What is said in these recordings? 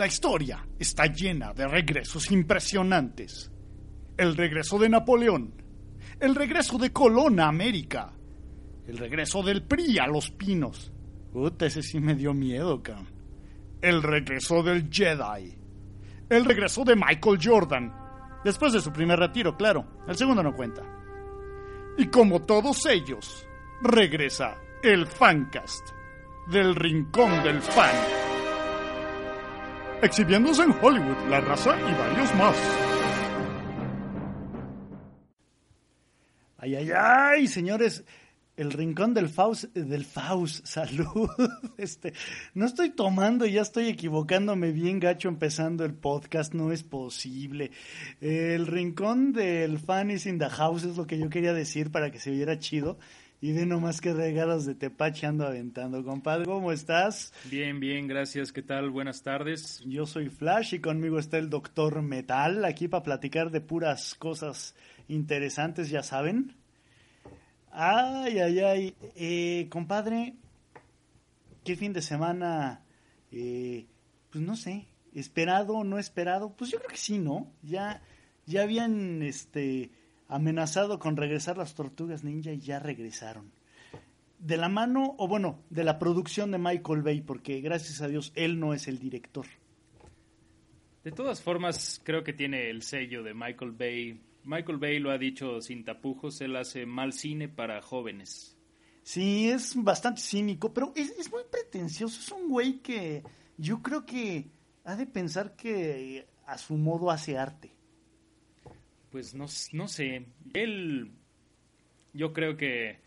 La historia está llena de regresos impresionantes. El regreso de Napoleón, el regreso de Colón a América, el regreso del PRI a Los Pinos. Puta, ese sí me dio miedo, cabrón. El regreso del Jedi. El regreso de Michael Jordan. Después de su primer retiro, claro. El segundo no cuenta. Y como todos ellos, regresa el Fancast del Rincón del Fan. Exhibiéndose en Hollywood, La Raza y varios más. Ay, ay, ay, señores. El rincón del Faust, del Faust, salud. Este, no estoy tomando, ya estoy equivocándome bien gacho empezando el podcast, no es posible. El rincón del fan is in the house es lo que yo quería decir para que se viera chido. Y ve nomás que regalos de tepache ando aventando, compadre. ¿Cómo estás? Bien, bien, gracias. ¿Qué tal? Buenas tardes. Yo soy Flash y conmigo está el doctor Metal, aquí para platicar de puras cosas interesantes, ya saben. Ay, ay, ay. Eh, compadre, ¿qué fin de semana? Eh, pues no sé, esperado o no esperado. Pues yo creo que sí, ¿no? Ya, ya habían este, amenazado con regresar las tortugas ninja y ya regresaron. De la mano, o bueno, de la producción de Michael Bay, porque gracias a Dios él no es el director. De todas formas, creo que tiene el sello de Michael Bay Michael Bay lo ha dicho sin tapujos, él hace mal cine para jóvenes. Sí, es bastante cínico, pero es, es, muy pretencioso. Es un güey que yo creo que ha de pensar que a su modo hace arte. Pues no, no sé. Él, yo creo que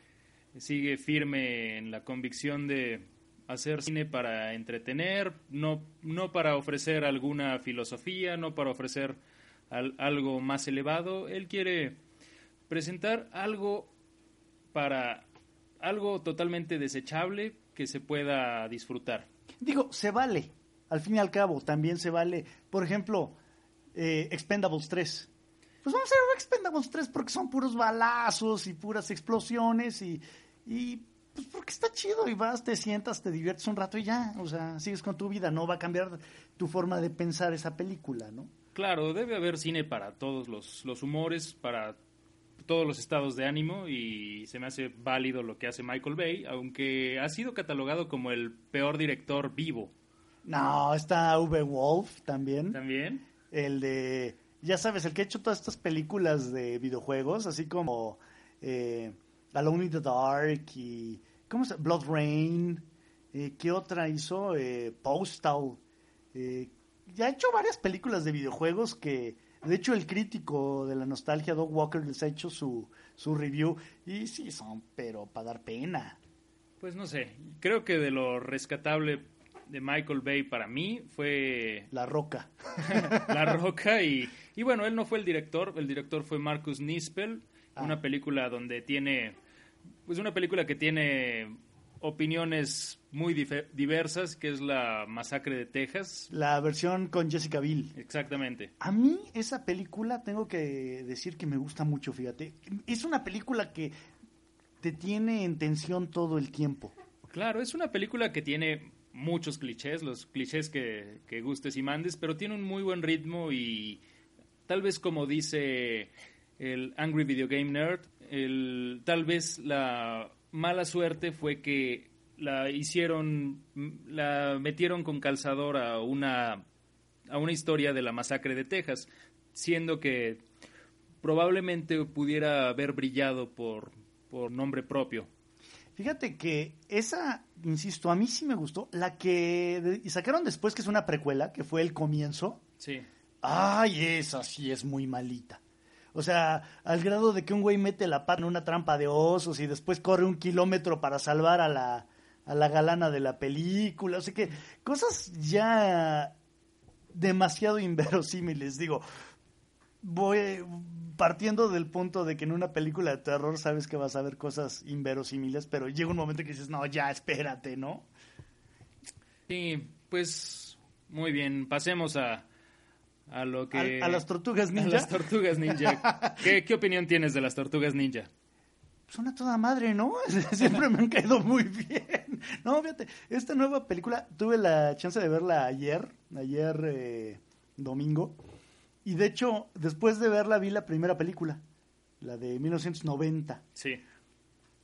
sigue firme en la convicción de hacer cine para entretener, no, no para ofrecer alguna filosofía, no para ofrecer algo más elevado. Él quiere presentar algo para algo totalmente desechable que se pueda disfrutar. Digo, se vale. Al fin y al cabo, también se vale. Por ejemplo, eh, Expendables 3. Pues vamos a ver Expendables 3 porque son puros balazos y puras explosiones y, y pues porque está chido y vas, te sientas, te diviertes un rato y ya. O sea, sigues con tu vida. No va a cambiar tu forma de pensar esa película, ¿no? Claro, debe haber cine para todos los, los humores, para todos los estados de ánimo y se me hace válido lo que hace Michael Bay, aunque ha sido catalogado como el peor director vivo. No, está V. Wolf también. También. El de, ya sabes, el que ha hecho todas estas películas de videojuegos, así como eh, Alone in the Dark y, ¿cómo se Blood Rain. Eh, ¿Qué otra hizo? Eh, Postal. Eh, ya ha hecho varias películas de videojuegos que, de hecho, el crítico de la nostalgia, Doug Walker, les ha hecho su, su review y sí son, pero para dar pena. Pues no sé, creo que de lo rescatable de Michael Bay para mí fue... La Roca. la Roca y, y bueno, él no fue el director, el director fue Marcus Nispel, ah. una película donde tiene, pues una película que tiene opiniones muy diversas, que es la Masacre de Texas. La versión con Jessica Biel. Exactamente. A mí esa película tengo que decir que me gusta mucho, fíjate. Es una película que te tiene en tensión todo el tiempo. Claro, es una película que tiene muchos clichés, los clichés que, que gustes y mandes, pero tiene un muy buen ritmo y tal vez como dice el Angry Video Game Nerd, el, tal vez la mala suerte fue que la hicieron, la metieron con calzador a una, a una historia de la masacre de Texas, siendo que probablemente pudiera haber brillado por, por nombre propio. Fíjate que esa, insisto, a mí sí me gustó. La que sacaron después, que es una precuela, que fue el comienzo. Sí. Ay, esa sí es muy malita. O sea, al grado de que un güey mete la pata en una trampa de osos y después corre un kilómetro para salvar a la, a la galana de la película. O sea que cosas ya demasiado inverosímiles. Digo, voy partiendo del punto de que en una película de terror sabes que vas a ver cosas inverosímiles, pero llega un momento que dices, no, ya, espérate, ¿no? Sí, pues muy bien, pasemos a, a lo que... A, las tortugas ninja. A las tortugas ninja. ¿Qué, ¿Qué opinión tienes de las tortugas ninja? Son a toda madre, ¿no? Siempre me han caído muy bien. No, fíjate, esta nueva película tuve la chance de verla ayer, ayer eh, domingo, y de hecho, después de verla vi la primera película, la de 1990. Sí.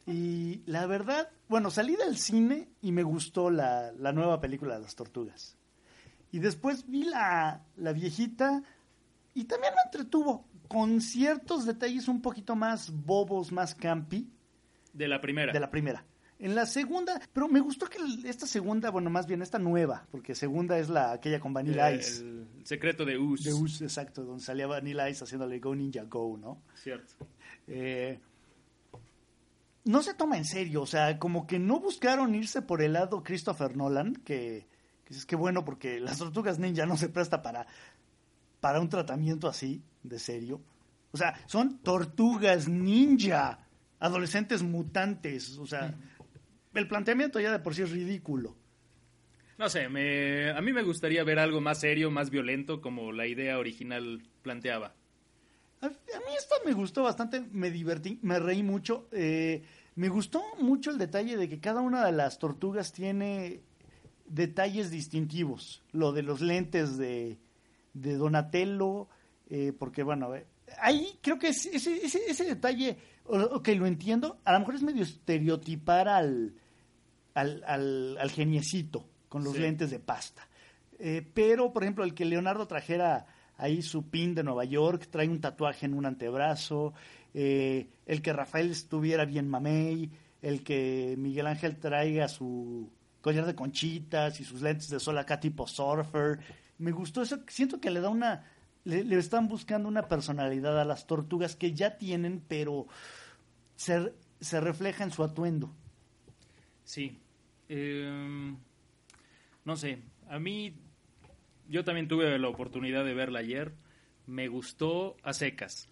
Y la verdad, bueno, salí del cine y me gustó la, la nueva película de las tortugas. Y después vi la, la viejita y también me entretuvo con ciertos detalles un poquito más bobos, más campi. De la primera. De la primera. En la segunda, pero me gustó que esta segunda, bueno, más bien esta nueva, porque segunda es la aquella con Vanilla Ice. El secreto de Us. De Us, exacto, donde salía Vanilla Ice haciéndole Go Ninja Go, ¿no? Cierto. Eh, no se toma en serio, o sea, como que no buscaron irse por el lado Christopher Nolan, que, que es que bueno, porque las tortugas ninja no se presta para, para un tratamiento así, de serio. O sea, son tortugas ninja, adolescentes mutantes, o sea el planteamiento ya de por sí es ridículo. No sé, me, a mí me gustaría ver algo más serio, más violento, como la idea original planteaba. A, mí esto me gustó bastante, me divertí, me reí mucho. Eh, me gustó mucho el detalle de que cada una de las tortugas tiene detalles distintivos. Lo de los lentes de, de Donatello, eh, porque bueno, eh, ahí creo que ese, ese, ese detalle, ok, lo entiendo, a lo mejor es medio estereotipar al, al, al, geniecito con los lentes de pasta. Eh, pero, por ejemplo, el que Leonardo trajera ahí su pin de Nueva York, trae un tatuaje en un antebrazo, el que Rafael estuviera bien mamey, el que Miguel Ángel traiga su collar de conchitas y sus lentes de sol acá tipo surfer. Me gustó eso, siento que le da una, le, están buscando una personalidad a las tortugas que ya tienen, pero se, se refleja en su atuendo. Sí, eh, no sé, a mí yo también tuve la oportunidad de verla ayer. Me gustó a secas.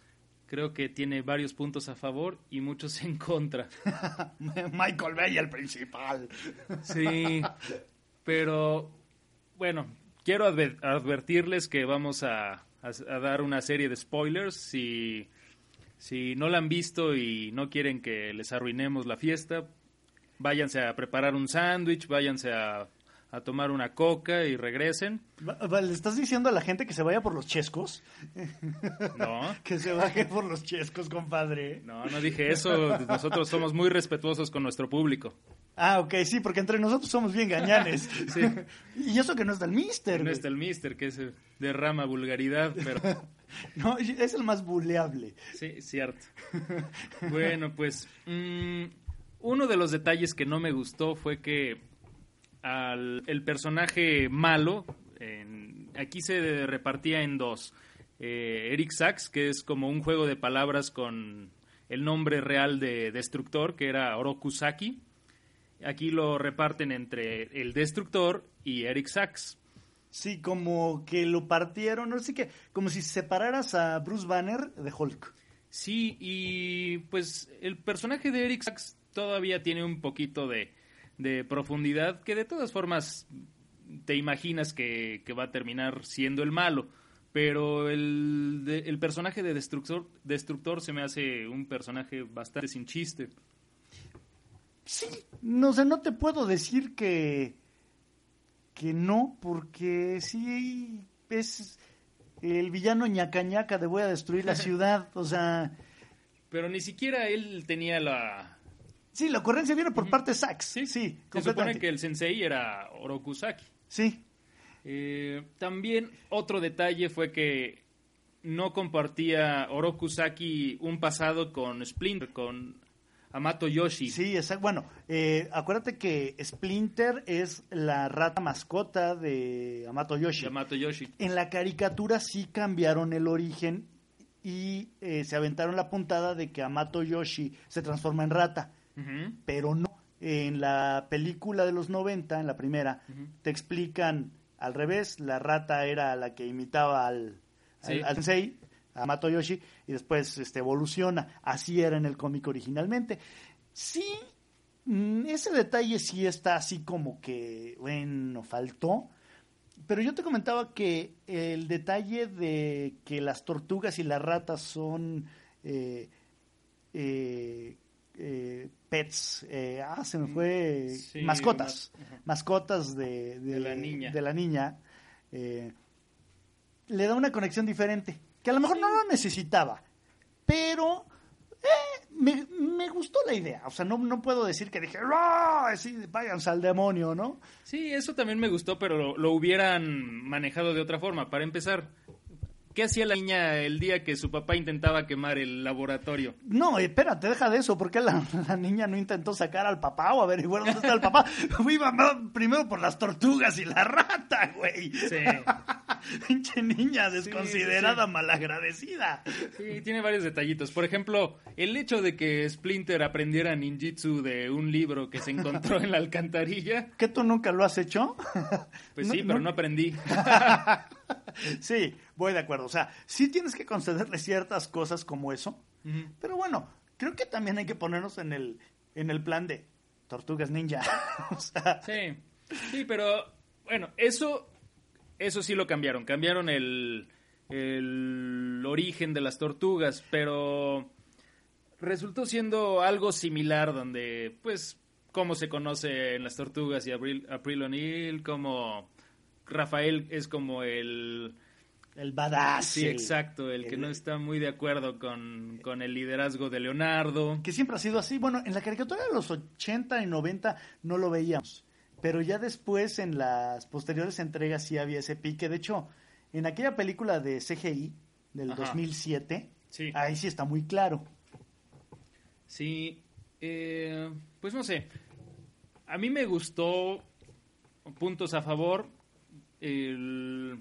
Creo que tiene varios puntos a favor y muchos en contra. Michael Bay, el principal. sí, pero bueno, quiero advertirles que vamos a, a, dar una serie de spoilers. Si, si no la han visto y no quieren que les arruinemos la fiesta, váyanse a preparar un sándwich, váyanse a, tomar una coca y regresen. ¿Le estás diciendo a la gente que se vaya por los chescos? No. que se baje por los chescos, compadre. No, no dije eso. Nosotros somos muy respetuosos con nuestro público. Ah, ok, sí, porque entre nosotros somos bien gañanes. sí. Y eso que no está el mister. No está el mister, que se derrama vulgaridad, pero... no, es el más buleable. Sí, cierto. bueno, pues... Mm, uno de los detalles que no me gustó fue que al, el personaje malo, aquí se repartía en dos. Eh, Eric Sachs, que es como un juego de palabras con el nombre real de Destructor, que era Orokusaki. Aquí lo reparten entre el Destructor y Eric Sachs. Sí, como que lo partieron, sé qué, como si separaras a Bruce Banner de Hulk. Sí, y pues el personaje de Eric Sachs todavía tiene un poquito de, profundidad que de todas formas te imaginas que, va a terminar siendo el malo. Pero el, el personaje de Destructor, Destructor se me hace un personaje bastante sin chiste. Sí, no sé, no te puedo decir que, que no, porque sí es el villano ñaca ñaca de voy a destruir la ciudad, o sea... Pero ni siquiera él tenía la, Sí, la ocurrencia viene por parte de Sax. Sí, sí. Se supone que el sensei era Orokusaki. Sí. Eh, también otro detalle fue que no compartía Orokusaki un pasado con Splinter, con Amato Yoshi. Sí, exacto. Bueno, eh, acuérdate que Splinter es la rata mascota de Amato Yoshi. De Amato Yoshi. En la caricatura sí cambiaron el origen y eh, se aventaron la puntada de que Amato Yoshi se transforma en rata pero no. En la película de los 90, en la primera, te explican al revés, la rata era la que imitaba al, Sí. al, al sensei, a Matoyoshi, y después este, evoluciona. Así era en el cómic originalmente. Sí, mm, ese detalle sí está así como que, bueno, faltó. Pero yo te comentaba que el detalle de que las tortugas y las ratas son eh, eh, eh, pets, eh, ah, se me fue, Sí, mascotas, mascotas de, De la niña. de la niña, eh, le da una conexión diferente, que a lo mejor no lo necesitaba, pero eh, me, me gustó la idea, o sea, no, no puedo decir que dije. Sí, váyanse al demonio, ¿no? Sí, eso también me gustó, pero lo, lo hubieran manejado de otra forma. Para empezar, ¿qué hacía la niña el día que su papá intentaba quemar el laboratorio? No, espérate, deja de eso, porque la, la niña no intentó sacar al papá o averiguar dónde está el papá. Iba ma- primero por las tortugas y la rata, güey. Sí. Pinche niña desconsiderada, sí. malagradecida. Sí, tiene varios detallitos. Por ejemplo, el hecho de que Splinter aprendiera ninjitsu de un libro que se encontró en la alcantarilla. ¿Que tú nunca lo has hecho? Pues No, sí, pero no- no aprendí. Sí, voy de acuerdo. O sea, sí tienes que concederle ciertas cosas como eso. Pero bueno, creo que también hay que ponernos en el, en el plan de tortugas ninja. o sea, Sí, sí, pero bueno, eso, eso sí lo cambiaron. Cambiaron el, el origen de las tortugas, pero resultó siendo algo similar donde, pues, cómo se conoce en las tortugas y April, April O'Neil, como Rafael es como el... el badass. Sí, el- exacto, el que no está muy de acuerdo con, con el liderazgo de Leonardo. que siempre ha sido así. Bueno, en la caricatura de los 80 y 90 no lo veíamos, pero ya después en las posteriores entregas sí había ese pique. De hecho, en aquella película de CGI del Ajá. 2007, Sí. ahí sí está muy claro. Sí, eh, pues no sé. A mí me gustó, puntos a favor, el...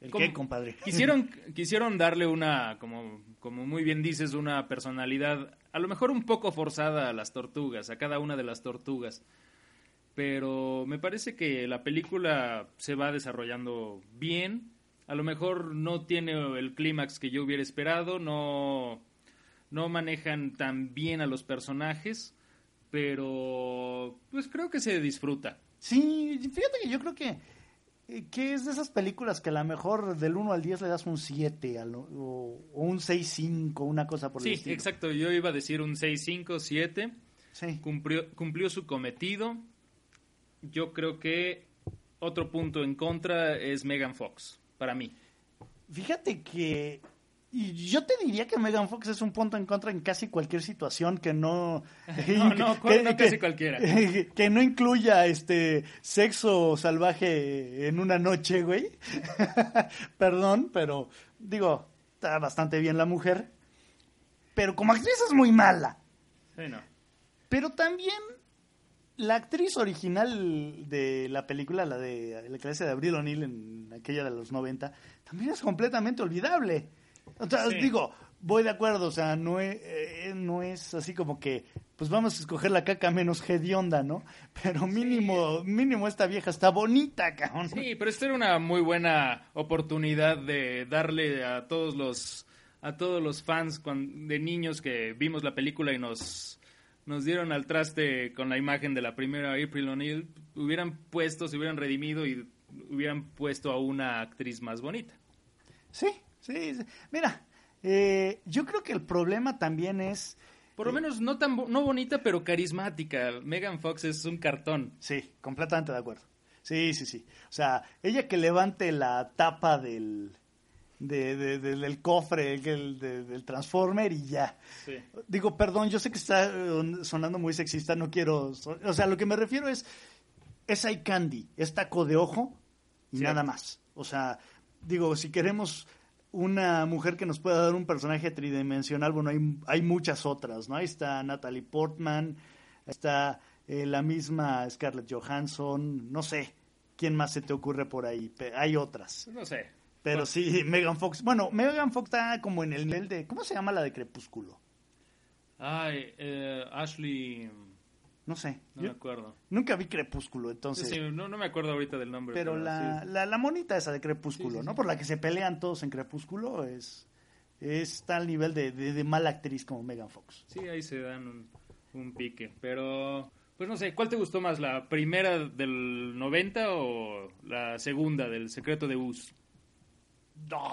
¿El qué, compadre? Quisieron, quisieron darle una, como, como muy bien dices, una personalidad a lo mejor un poco forzada a las tortugas, a cada una de las tortugas. Pero me parece que la película se va desarrollando bien. A lo mejor no tiene el clímax que yo hubiera esperado, no, no manejan tan bien a los personajes, pero pues creo que se disfruta. Sí, fíjate que yo creo que, eh, que es de esas películas que a lo mejor del 1 al 10 le das un 7 a lo- o, o un 6-5, una cosa por el Sí, estilo. exacto. Yo iba a decir un 6, 5, 7. Sí. cumplió, cumplió su cometido. Yo creo que otro punto en contra es Megan Fox, para mí. Fíjate que y yo te diría que Megan Fox es un punto en contra en casi cualquier situación que no No, no, casi cualquiera. que no incluya este sexo salvaje en una noche, güey. Perdón, pero digo, está bastante bien la mujer, pero como actriz es muy mala. Sí, no. Pero también la actriz original de la película, la de la clase de Abril O'Neill en aquella de los 90, también es completamente olvidable. O sea, Sí. digo, voy de acuerdo, o sea, no es, eh, no es así como que, pues vamos a escoger la caca menos hedionda, ¿no? Pero mínimo, mínimo esta vieja está bonita, cabrón. Sí, pero esta era una muy buena oportunidad de darle a todos los a todos los fans cuan- de niños que vimos la película y nos nos dieron al traste con la imagen de la primera April O'Neil, hubieran puesto, se hubieran redimido y hubieran puesto a una actriz más bonita. Sí, sí, sí. Mira, eh, yo creo que el problema también es... Por lo menos no tan no bonita, pero carismática. Megan Fox es un cartón. Sí, completamente de acuerdo. Sí, sí, sí. O sea, ella que levante la tapa del, de- de- de- del cofre, el, de- del Transformer y ya. Sí. Digo, perdón, yo sé que está eh, sonando muy sexista, no quiero... O sea, lo que me refiero es, es eye candy, es taco de ojo y nada más. O sea, digo, si queremos una mujer que nos pueda dar un personaje tridimensional, bueno, hay, hay muchas otras, ¿no? Ahí está Natalie Portman, está eh, la misma Scarlett Johansson, no sé quién más se te ocurre por ahí, hay otras. No sé. Pero sí, Megan Fox. Bueno, Megan Fox está como en el nivel de. ¿Cómo se llama la de Crepúsculo? Ay, eh, Ashley. No sé. No Yo me acuerdo. nunca vi Crepúsculo, entonces. Sí, no, no me acuerdo ahorita del nombre. pero la, sí. la, la monita esa de Crepúsculo, ¿no? Por la que se pelean todos en Crepúsculo es está al nivel de, de, de mala actriz como Megan Fox. Sí, ahí se dan un, un pique. Pero, pues no sé, ¿cuál te gustó más? ¿La primera del 90 o la segunda del Secreto de Bus?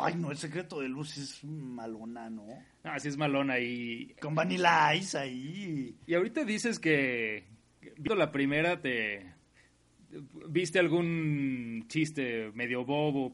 Ay, no, el secreto de luz es malona, ¿no? Ah, sí es malona y... Con Vanilla Ice ahí. Y ahorita dices que, viendo la primera te... ¿Viste algún chiste medio bobo?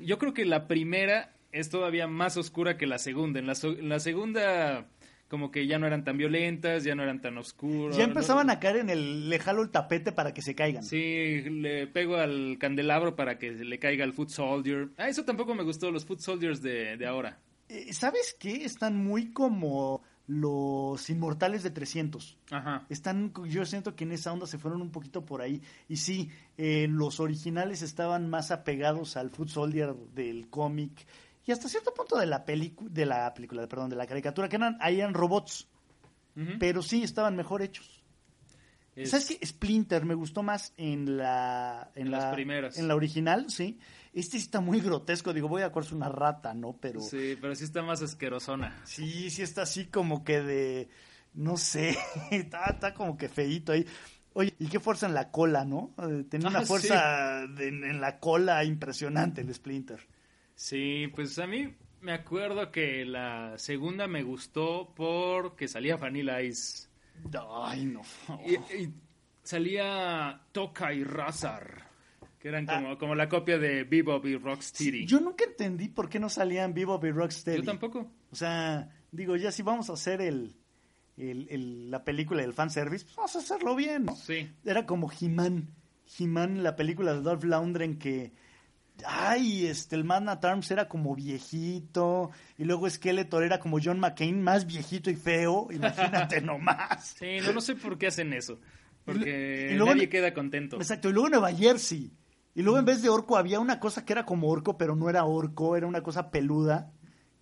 Yo creo que la primera es todavía más oscura que la segunda. En la, so- en la segunda como que ya no eran tan violentas, ya no eran tan oscuros. Ya empezaban a caer en el le jalo el tapete para que se caigan. Sí, le pego al candelabro para que le caiga al Foot Soldier. Ah, eso tampoco me gustó, los Foot Soldiers de, de ahora. Eh, ¿Sabes qué? Están muy como los inmortales de 300. Ajá. Están, yo siento que en esa onda se fueron un poquito por ahí. Y sí, eh, los originales estaban más apegados al Foot Soldier del cómic y hasta cierto punto de la película, de la película, perdón, de la caricatura, que eran, ahí eran robots, pero sí estaban mejor hechos. Es- ¿Sabes qué? Splinter me gustó más en la, en, En la, las primeras. en la original, sí. Este sí está muy grotesco, digo, voy a acuerdo una rata, ¿no? Pero Sí, pero sí está más asquerosona. Sí, sí está así como que de, no sé, está, está como que feíto ahí. Oye, y qué fuerza en la cola, ¿no? Eh, Tenía una Ah, fuerza de- en la cola impresionante el Splinter. Sí, pues a mí me acuerdo que la segunda me gustó porque salía Vanilla Ice. Ay, no. Y, y salía Toka y Razar, que eran como, Ah. como la copia de Bebop y Rocksteady. Yo nunca entendí por qué no salían Bebop y Rocksteady. Yo tampoco. O sea, digo, ya si vamos a hacer el, el- el- la película del fanservice, pues vamos a hacerlo bien, ¿no? Sí. Era como He-Man. He-Man, la película de Dolph Lundgren que... Ay, este, el Man at Arms era como viejito. Y luego Skeletor era como John McCain, más viejito y feo. Imagínate nomás. Sí, no, no sé por qué hacen eso. Porque Y luego- nadie queda contento. Exacto. Y luego Nueva Jersey. Y luego en vez de orco había una cosa que era como orco, pero no era orco. Era una cosa peluda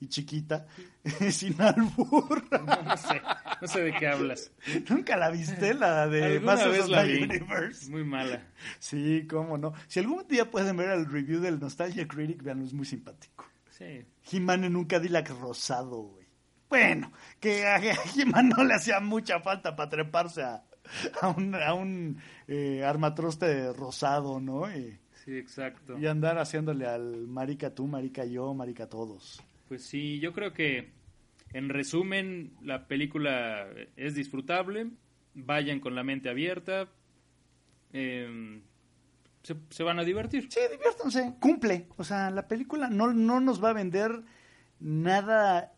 y chiquita. Sin albur. No, no sé, no sé de qué hablas. ¿Nunca la viste? La de Masters of la the vi. Universe. Muy mala. Sí, cómo no. Si algún día pueden ver el review del Nostalgia Critic, veanlo, es muy simpático. Sí. He-Man en un Cadillac rosado, güey. Bueno, que a a He-Man no le hacía mucha falta para treparse a, a un, a un eh, armatroste rosado, ¿no? Y, Sí, exacto. y andar haciéndole al marica tú, marica yo, marica todos. Pues sí, yo creo que en resumen la película es disfrutable, vayan con la mente abierta, eh, se, se van a divertir. Sí, diviértanse, cumple. O sea, la película no, no nos va a vender nada,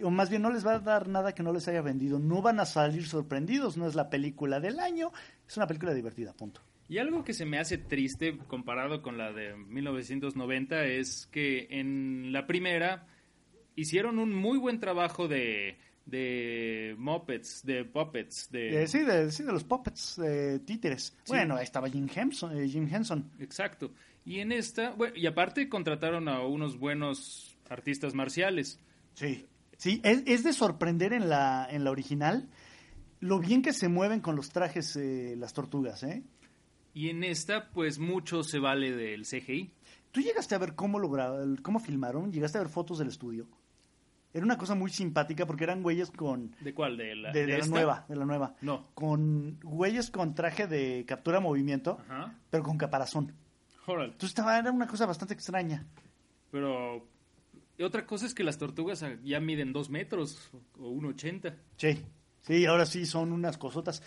o más bien no les va a dar nada que no les haya vendido. No van a salir sorprendidos, no es la película del año, es una película divertida, punto. Y algo que se me hace triste comparado con la de 1990 es que en la primera hicieron un muy buen trabajo de, de Muppets, de Puppets, de... Eh, sí, de, sí, de los puppets, de títeres. Sí. Bueno, ahí estaba Jim Henson. eh, Jim Henson. Exacto. Y en esta, bueno, y aparte contrataron a unos buenos artistas marciales. Sí. Sí, es, es de sorprender en la, en la original lo bien que se mueven con los trajes eh, las tortugas, ¿eh? Y en esta, pues mucho se vale del CGI. ¿Tú llegaste a ver cómo lo cómo filmaron? ¿Llegaste a ver fotos del estudio? Era una cosa muy simpática porque eran güeyes con... ¿De cuál? ¿De la, De, de de la nueva, de la nueva. No. Con güeyes con traje de captura movimiento, Ajá. pero con caparazón. Órale. Entonces estaba, era una cosa bastante extraña. Pero y otra cosa es que las tortugas ya miden dos metros o 1,80. Sí, sí, ahora sí son unas cosotas.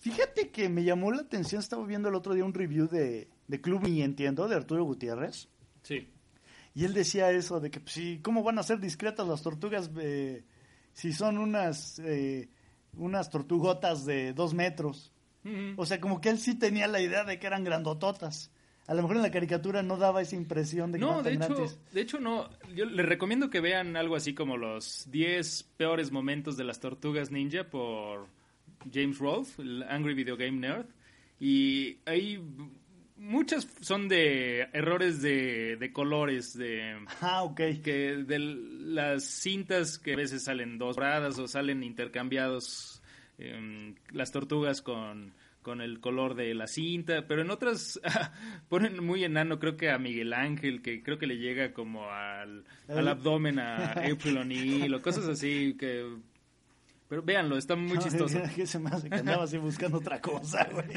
Fíjate que me llamó la atención, estaba viendo el otro día un review de, de Club Ni Entiendo, de Arturo Gutiérrez, Sí. Y él decía eso, de que pues, sí, ¿cómo van a ser discretas las tortugas eh, si son unas, eh, unas tortugotas de dos metros? O sea, como que él sí tenía la idea de que eran grandototas. A lo mejor en la caricatura no daba esa impresión de que No, eran de hecho, de hecho no. Yo les recomiendo que vean algo así como los 10 peores momentos de las tortugas ninja por James Rolfe, el Angry Video Game Nerd. Y hay muchas son de errores de, de colores, de Ah, ok. que de las cintas que a veces salen dos doradas o salen intercambiados em, las tortugas con, con el color de la cinta, pero en otras ponen muy enano, creo que a Miguel Ángel, que creo que le llega como al, al abdomen a April O'Neil o cosas así que pero véanlo, está muy chistoso. ¿Qué se me hace que andaba así buscando otra cosa, güey?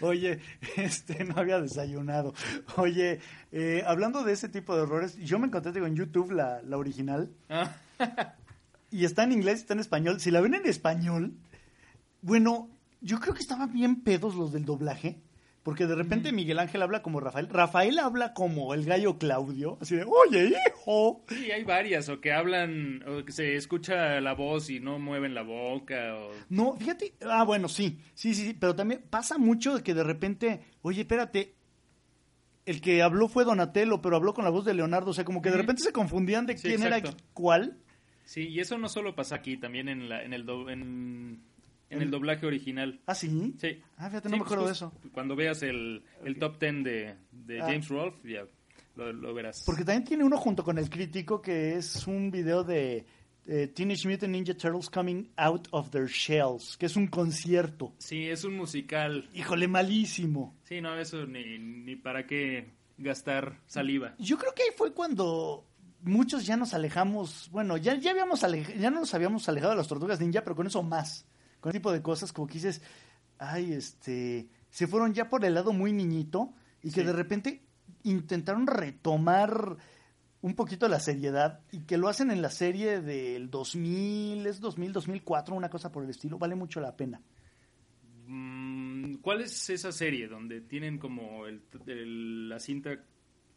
Oye, este, no había desayunado. Oye, eh, hablando de ese tipo de errores, yo me encontré digo, en YouTube la, la original. Ah. y está en inglés, está en español. Si la ven en español, bueno, yo creo que estaban bien pedos los del doblaje. Porque de repente Miguel Ángel habla como Rafael. Rafael habla como el gallo Claudio. Así de, oye, hijo. Sí, hay varias. O que hablan, o que se escucha la voz y no mueven la boca. O... No, fíjate. Ah, bueno, sí. Sí, sí, sí. Pero también pasa mucho de que de repente, oye, espérate. El que habló fue Donatello, pero habló con la voz de Leonardo. O sea, como que de repente se confundían de Sí, quién exacto. era cuál. Sí, y eso no solo pasa aquí, también en, la, en, el, do- en, en el doblaje original. Ah, sí. Sí. Ah, fíjate, no Sí, me acuerdo de pues, eso. Cuando veas el, el top 10 de, de Ah. James Rolfe, ya lo, lo verás. Porque también tiene uno junto con el crítico que es un video de eh, Teenage Mutant Ninja Turtles Coming Out of Their Shells, que es un concierto. Sí, es un musical. Híjole, malísimo. Sí, no, eso ni, ni para qué gastar saliva. Yo creo que ahí fue cuando muchos ya nos alejamos, bueno, ya, ya, habíamos alej- ya no nos habíamos alejado de las tortugas ninja, pero con eso más, con ese tipo de cosas como que dices, ay, este, se fueron ya por el lado muy niñito y que Sí. de repente intentaron retomar un poquito la seriedad y que lo hacen en la serie del 2000, es 2000, 2004, una cosa por el estilo, vale mucho la pena. Mm, ¿Cuál es esa serie donde tienen como el, el- la cinta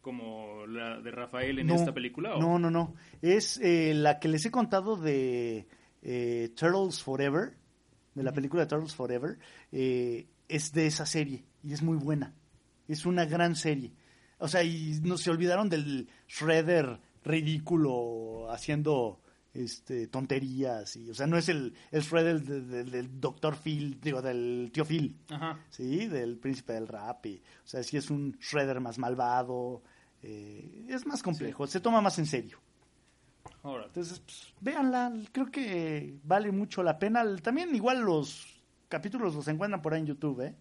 como la de Rafael en No, esta película? o- No, no, no. Es eh, la que les he contado de eh, Turtles Forever, de la película Turtles Forever. eh, es de esa serie y es muy buena. Es una gran serie. O sea, y no se olvidaron del Shredder ridículo haciendo este tonterías y o sea no es el, el Shredder de- de- del Dr. Phil digo del tío Phil Ajá. Sí, del príncipe del rap. y, o sea, sí es un Shredder más malvado. eh, es más complejo, se toma más en serio. Ahora, Entonces, pues, véanla, creo que vale mucho la pena. También igual los capítulos los encuentran por ahí en YouTube, ¿eh?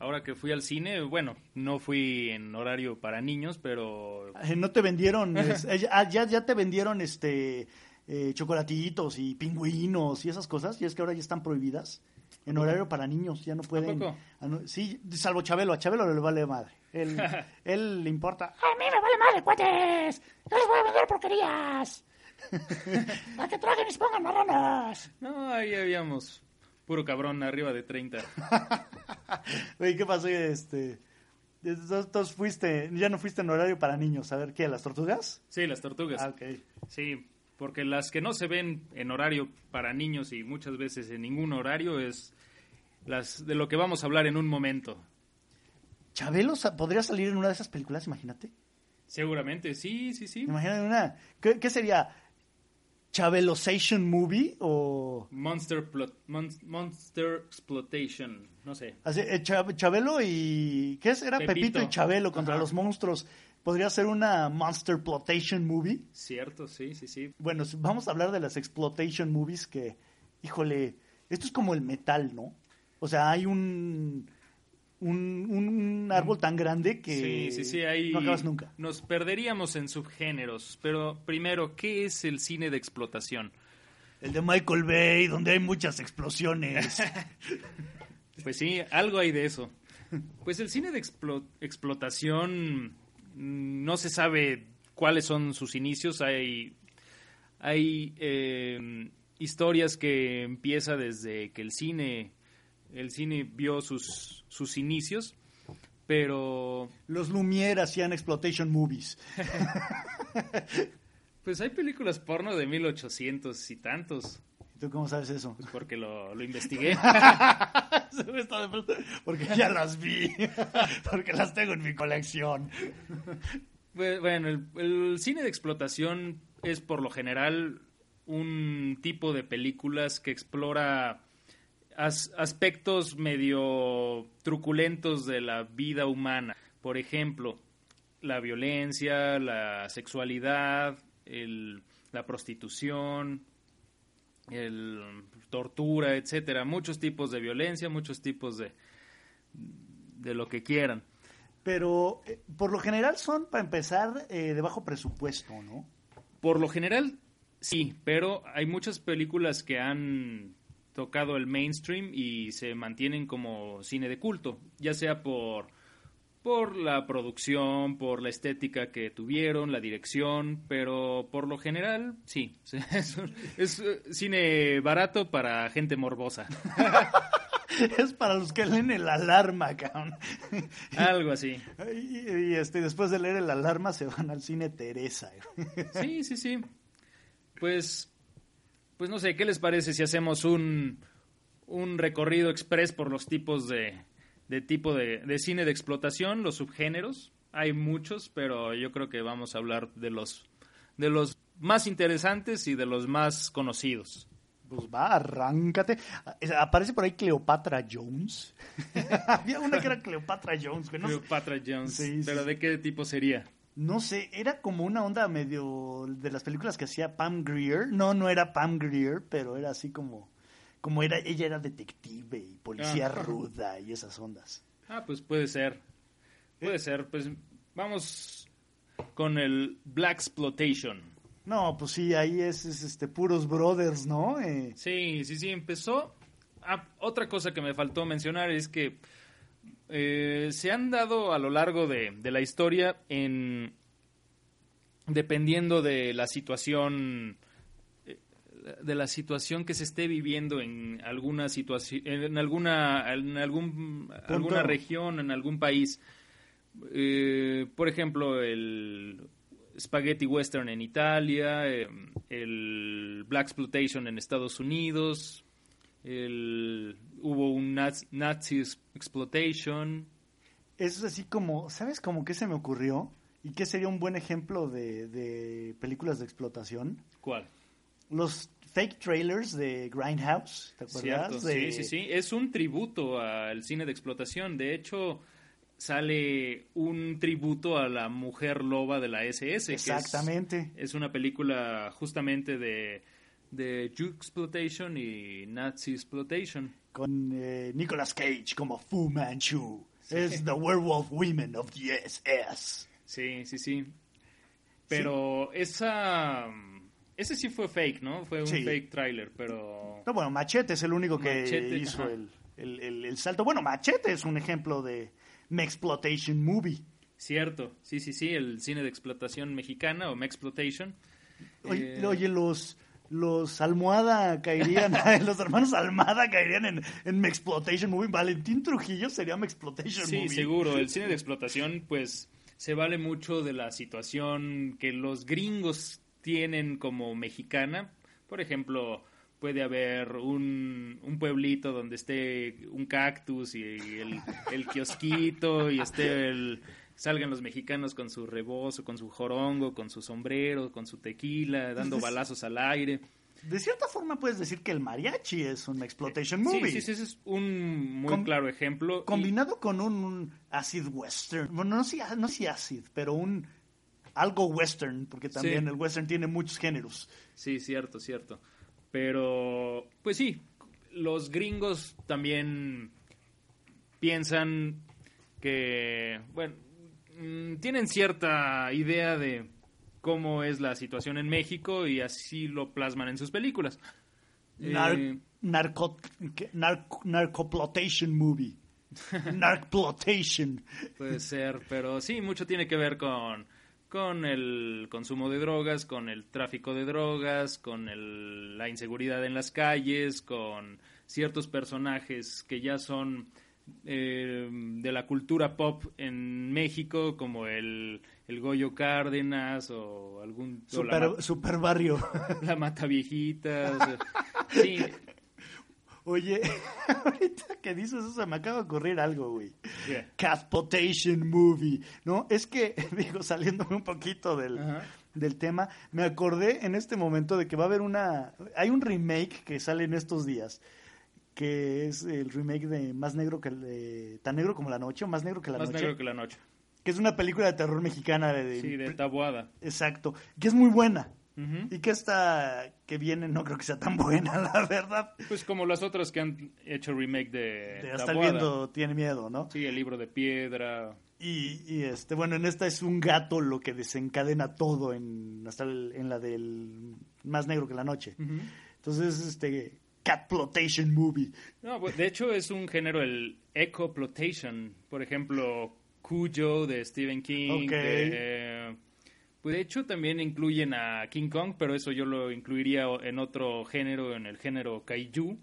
ahora que fui al cine, bueno, no fui en horario para niños, pero Eh, No te vendieron, es- eh, ah, ya, ya te vendieron este eh, chocolatitos y pingüinos y esas cosas, y es que ahora ya están prohibidas. En horario para niños, ya no pueden. ah, sí, salvo Chabelo, a Chabelo le vale madre. Él, él le importa. A mí me vale madre, cuates. Yo les voy a vender porquerías. a que traguen y se pongan marranas. no, ahí habíamos puro cabrón arriba de 30. Oye, ¿qué pasó? Este, entonces fuiste, ya no fuiste en horario para niños. A ver, ¿qué? ¿Las tortugas? Sí, las tortugas. Ah, ok. Sí, porque las que no se ven en horario para niños y muchas veces en ningún horario es las de lo que vamos a hablar en un momento. Chabelo podría salir en una de esas películas, imagínate. Seguramente, sí, sí, sí. Imagínate una. ¿Qué, qué sería? ¿Chabelosation Movie? O. Monster, plot, mon- Monster Exploitation, no sé. así, eh, Chab- Chabelo y. ¿Qué es? Era Pepito, Pepito. y Chabelo contra Ajá. los monstruos. ¿Podría ser una Monster Exploitation Movie? Cierto, sí, sí, sí. Bueno, vamos a hablar de las Exploitation Movies que. Híjole, esto es como el metal, ¿no? O sea, hay un. Un, un árbol tan grande que Sí, sí, sí, ahí no acabas nunca. nos perderíamos en subgéneros, pero primero, ¿qué es el cine de explotación? El de Michael Bay, donde hay muchas explosiones. Pues sí, algo hay de eso. Pues el cine de explo- explotación mm, no se sabe cuáles son sus inicios. Hay, hay eh, historias que empieza desde que el cine, el cine vio sus, sus inicios, pero Los Lumière hacían exploitation movies. pues hay películas porno de 1800 y tantos, ¿Tú cómo sabes eso? pues porque lo, lo investigué. Porque ya las vi. Porque las tengo en mi colección. Bu- Bueno, el, el cine de explotación es por lo general un tipo de películas que explora as- aspectos medio truculentos de la vida humana. Por ejemplo, la violencia, la sexualidad, el- la prostitución, el tortura, etcétera, muchos tipos de violencia, muchos tipos de de lo que quieran. Pero eh, por lo general son, para empezar, eh, de bajo presupuesto, ¿no? Por lo general, sí, pero hay muchas películas que han tocado el mainstream y se mantienen como cine de culto, ya sea por, por la producción, por la estética que tuvieron, la dirección, pero por lo general, sí, es, es eh, cine barato para gente morbosa. es para los que leen el alarma, cabrón. Algo así. Y, este, después de leer el alarma se van al cine Teresa. Sí, sí, sí. Pues, pues no sé, ¿qué les parece si hacemos un, un recorrido express por los tipos de, de tipo de, de cine de explotación, los subgéneros? Hay muchos, pero yo creo que vamos a hablar de los, de los más interesantes y de los más conocidos. Pues va, arráncate. Aparece por ahí Cleopatra Jones. Había una que era Cleopatra Jones. Cleopatra Jones. Sí, ¿Pero de qué tipo sería? No sé, era como una onda medio de las películas que hacía Pam Greer. No, no era Pam Greer, pero era así como, como era, ella era detective y policía ah. ruda y esas ondas. Ah, pues puede ser. Puede eh. ser. Pues vamos con el Black Exploitation. No, pues sí, ahí es, este puros brothers, ¿no? Eh, sí, sí, sí, empezó. Ah, otra cosa que me faltó mencionar es que eh, se han dado a lo largo de, la historia en dependiendo de la situación eh, de la situación que se esté viviendo en alguna situación en alguna en algún alguna región en algún país. Por ejemplo el spaghetti western en Italia, el Black Exploitation en Estados Unidos, el, hubo un Nazi, Exploitation. Eso es así como, ¿sabes cómo que se me ocurrió? ¿Y qué sería un buen ejemplo de, películas de explotación? ¿Cuál? Los fake trailers de Grindhouse, ¿te acuerdas? Sí, sí, sí. Es un tributo al cine de explotación. De hecho, sale un tributo a la mujer loba de la SS. Exactamente. es, una película justamente de, de Jew Exploitation y Nazi Exploitation. Con eh, Nicolas Cage como Fu Manchu. Es The Werewolf Women of the SS. Sí, sí, sí. Pero esa... Ese sí fue fake, ¿no? Fue un fake trailer, pero... No, bueno, Machete es el único que hizo el, el, salto. Bueno, Machete es un ejemplo de, Mexploitation Movie. Cierto, sí, sí, sí, el cine de explotación mexicana o Mexploitation. Oye, eh, oye los, los Almohada caerían, los hermanos Almada caerían en, en Mexploitation Movie. Valentín Trujillo sería Mexploitation Movie. Sí, seguro. El cine de explotación, pues, se vale mucho de la situación que los gringos tienen como mexicana. Por ejemplo, puede haber un, un, pueblito donde esté un cactus y el, el kiosquito y esté el, salgan los mexicanos con su rebozo, con su jorongo, con su sombrero, con su tequila, dando balazos al aire. De cierta forma puedes decir que el mariachi es un exploitation movie. Sí, sí, sí, es un muy claro ejemplo. Combinado con un, acid western. Bueno, no sé, no sé acid, pero un algo western, porque también el western tiene muchos géneros. Sí, cierto, cierto. Pero, pues sí, los gringos también piensan que, bueno, mm, tienen cierta idea de cómo es la situación en México y así lo plasman en sus películas. Eh, narcoplotation movie. Narcplotation. Puede ser, pero sí, mucho tiene que ver con con el consumo de drogas, con el tráfico de drogas, con el, la inseguridad en las calles, con ciertos personajes que ya son eh, de la cultura pop en México, como el, el Goyo Cárdenas o algún... Super, barrio. La Mata Viejitas. sí, Oye, ahorita que dices eso se me acaba de ocurrir algo, güey. Catpotation Movie, ¿no? Es que, digo, saliéndome un poquito del, del tema, me acordé en este momento de que va a haber una... Hay un remake que sale en estos días, que es el remake de Más Negro que... De, tan negro como la noche, o Más Negro que la noche. Más Negro que la noche. Que es una película de terror mexicana. De, sí, de Tabuada. Exacto, que es muy buena Y que esta que viene no creo que sea tan buena, la verdad. Pues como las otras que han hecho remake de... de hasta el viento tiene miedo, ¿no? Sí, el libro de piedra. Y, este, bueno, en esta es un gato lo que desencadena todo en, hasta en la del más negro que la noche. Entonces, este, catplotation movie. No, pues, de hecho es un género, el ecoplotation. Por ejemplo, Cuyo de Stephen King. Eh, pues de hecho también incluyen a King Kong, pero eso yo lo incluiría en otro género, en el género kaiju.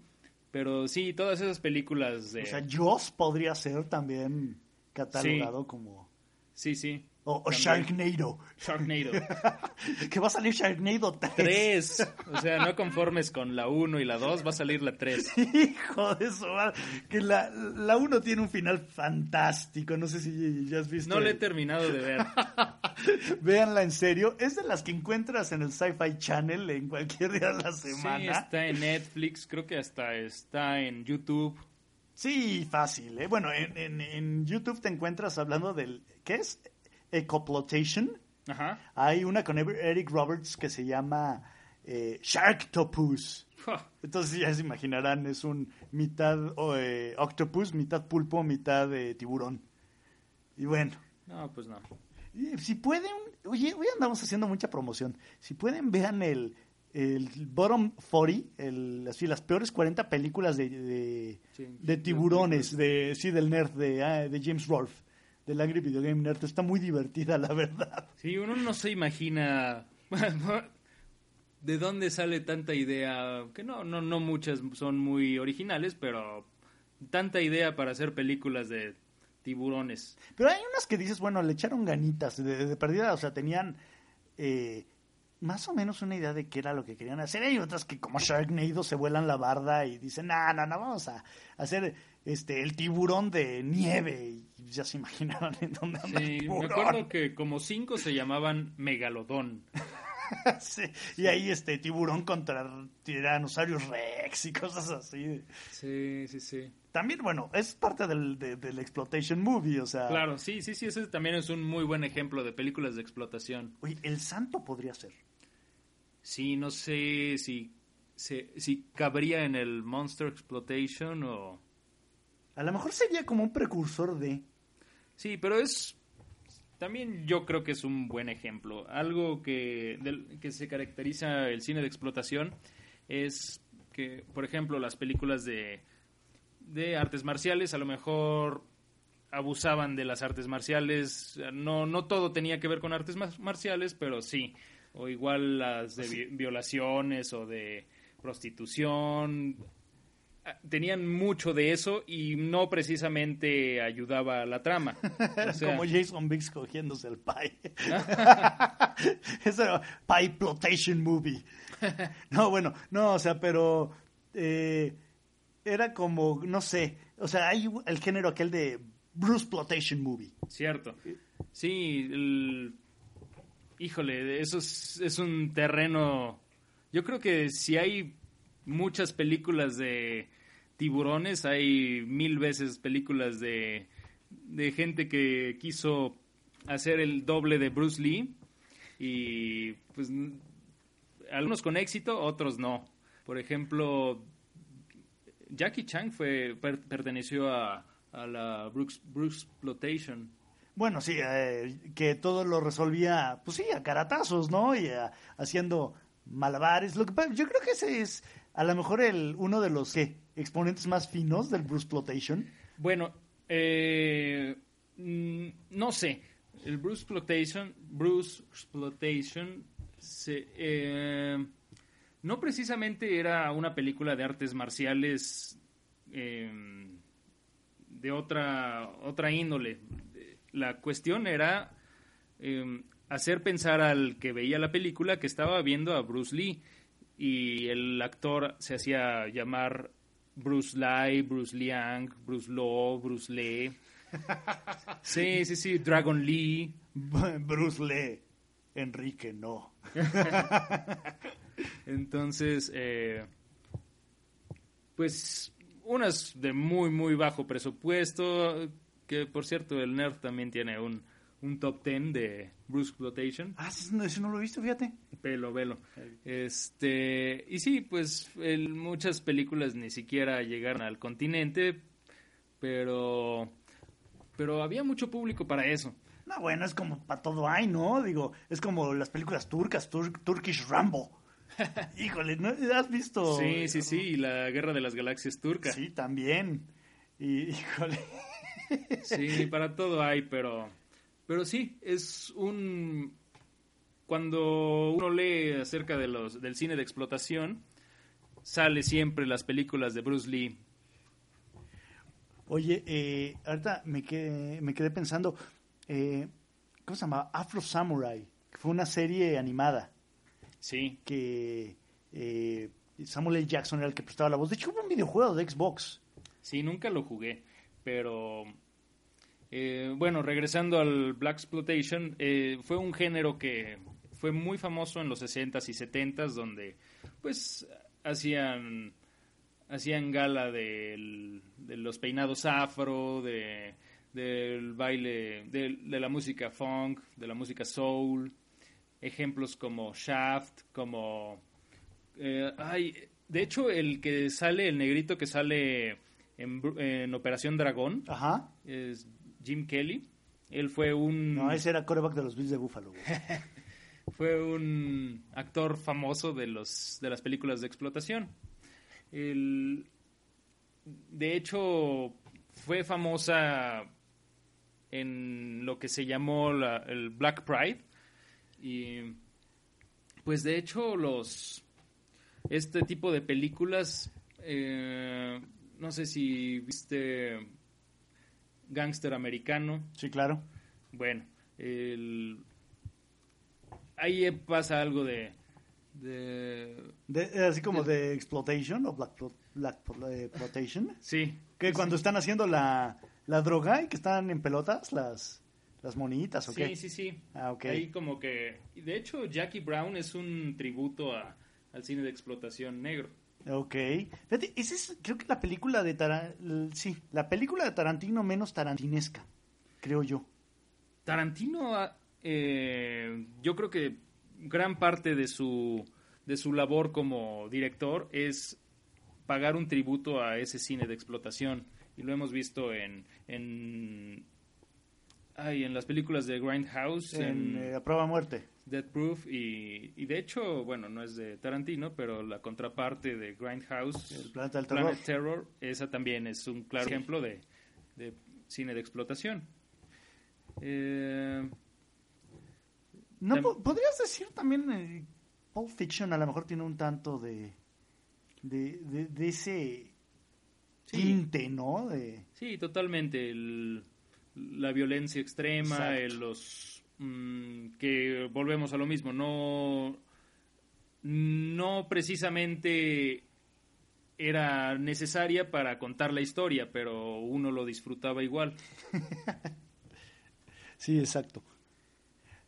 Pero sí, todas esas películas de... O sea, Jaws podría ser también catalogado como... Sí, sí. O, Sharknado. Sharknado. que va a salir Sharknado 3. 3. O sea, no conformes con la 1 y la 2, va a salir la 3. Hijo de eso. Que la, la 1 tiene un final fantástico. No sé si ya has visto. No le he terminado de ver. Véanla en serio. Es de las que encuentras en el Sci-Fi Channel en cualquier día de la semana. Sí, está en Netflix. Creo que hasta está en YouTube. Sí, fácil. ¿eh? Bueno, en, en, en YouTube te encuentras hablando del. ¿Qué es? Ecoplotation. Ajá. Hay una con Eric Roberts que se llama eh, Sharktopus. Entonces ya se imaginarán, es un mitad eh, octopus, mitad pulpo, mitad eh, tiburón. Y bueno. No, pues no. Si pueden, oye, hoy andamos haciendo mucha promoción. Si pueden, vean el, el Bottom 40, el, así, las peores 40 películas de, de, tiburones, de, sí, del nerd de, ah, de James Rolfe del Angry Video Game Nerd. Está muy divertida, la verdad. Sí, uno no se imagina de dónde sale tanta idea, que no, no, no muchas son muy originales, pero tanta idea para hacer películas de tiburones. Pero hay unas que dices, bueno, le echaron ganitas de, perdida, o sea, tenían eh, más o menos una idea de qué era lo que querían hacer. Hay otras que como Sharknado se vuelan la barda y dicen, no, no, no, vamos a hacer este el tiburón de nieve y ya se imaginaron en dónde anda sí, me acuerdo que como cinco se llamaban Megalodón. sí, y ahí este tiburón contra tiranosaurios rex y cosas así. Sí, sí, sí. También, bueno, es parte del, del exploitation movie, o sea... Claro, sí, sí, sí, ese también es un muy buen ejemplo de películas de explotación. Oye, El Santo podría ser. Sí, no sé si, si, si cabría en el Monster Exploitation o... A lo mejor sería como un precursor de... Sí, pero es... También yo creo que es un buen ejemplo. Algo que, del, que se caracteriza el cine de explotación es que, por ejemplo, las películas de, de artes marciales a lo mejor abusaban de las artes marciales. No, no todo tenía que ver con artes marciales, pero sí. O igual las de violaciones o de prostitución tenían mucho de eso y no precisamente ayudaba a la trama. Como Jason Biggs cogiéndose el pie. es pie plotation movie. no, bueno, no, o sea, pero eh, era como, no sé, o sea, hay el género aquel de Bruce Plotation movie. Cierto. Sí, híjole, eso es, es un terreno... Yo creo que si hay muchas películas de tiburones, hay mil veces películas de, de gente que quiso hacer el doble de Bruce Lee y pues algunos con éxito, otros no. Por ejemplo, Jackie Chan fue perteneció a, a la Bruce, Bruce Plotation. Bueno, sí, eh, que todo lo resolvía, pues sí, a caratazos, ¿no? Y haciendo malabares. Lo que, yo creo que ese es a lo mejor el uno de los exponentes más finos del Bruce Plotation. Bueno, eh, mm, no sé. El Bruce Plotation, Bruce Plotation, eh, no precisamente era una película de artes marciales eh, de otra otra índole. La cuestión era hacer pensar al que veía la película que estaba viendo a Bruce Lee y el actor se hacía llamar Bruce Lee, Bruce Liang, Bruce Law, Bruce Lee. Sí, sí, sí, Dragon Lee. Bruce Lee, Enrique no. Entonces, eh, pues unas de muy, muy bajo presupuesto, que por cierto el nerd también tiene un, un top 10 de Bruce Exploitation. Ah, ese no lo he visto, fíjate. Pelo, velo. Este, y sí, pues el, muchas películas ni siquiera llegaron al continente, pero pero había mucho público para eso. No, bueno, es como para todo hay, ¿no? Digo, es como las películas turcas, Turkish Rambo. Híjole, ¿no? ¿has visto? Sí, sí, sí, y la Guerra de las Galaxias turca. Sí, también. Y, híjole. sí, para todo hay, pero pero sí, es un cuando uno lee acerca de los del cine de explotación, sale siempre las películas de Bruce Lee. Oye, eh, ahorita me quedé, me quedé pensando, eh, ¿cómo se llama? Afro Samurai, que fue una serie animada. Sí. Que eh, Samuel L. Jackson era el que prestaba la voz. De hecho, hubo un videojuego de Xbox. Sí, nunca lo jugué, pero eh, bueno, regresando al Black Exploitation, eh, fue un género que fue muy famoso en los 60s y 70s, donde pues hacían hacían gala de los peinados afro, de, del baile, de, la música funk, de la música soul, ejemplos como Shaft, como... Eh, ay, de hecho, el que sale, el negrito que sale en, Operación Dragón, es Jim Kelly. Él fue un... No, ese era coreback de los Bills de Buffalo. fue un actor famoso de, los, de las películas de explotación. El, de hecho, fue famosa en lo que se llamó el Black Pride. Y pues de hecho los este tipo de películas eh, no sé si viste Gangster Americano. Sí, claro. Bueno, el, ahí pasa algo de de, así como de, exploitation o black, black exploitation. Sí. Que cuando están haciendo la, la, droga y que están en pelotas las, las monitas, ¿o sí, Sí, sí, sí. Ah, ok. Ahí como que... De hecho, Jackie Brown es un tributo a, al cine de explotación negro. Ok. Fíjate, esa es, creo que la película de Tarantino... Sí, la película de Tarantino menos tarantinesca, creo yo. Tarantino, ah, eh, yo creo que gran parte de su, de su labor como director es pagar un tributo a ese cine de explotación. Y lo hemos visto en, en, en las películas de Grindhouse. En, eh, A Prueba Muerte. Dead Proof. Y, y, de hecho, bueno, no es de Tarantino, pero la contraparte de Grindhouse, El Planeta del Terror. Terror, esa también es un claro ejemplo de, de cine de explotación. Eh, no, podrías decir también, eh, Pulp Fiction a lo mejor tiene un tanto de, de, ese tinte, ¿no? De... Sí, totalmente. la violencia extrema, los mm, que volvemos a lo mismo, no, no precisamente era necesaria para contar la historia, pero uno lo disfrutaba igual. sí, exacto.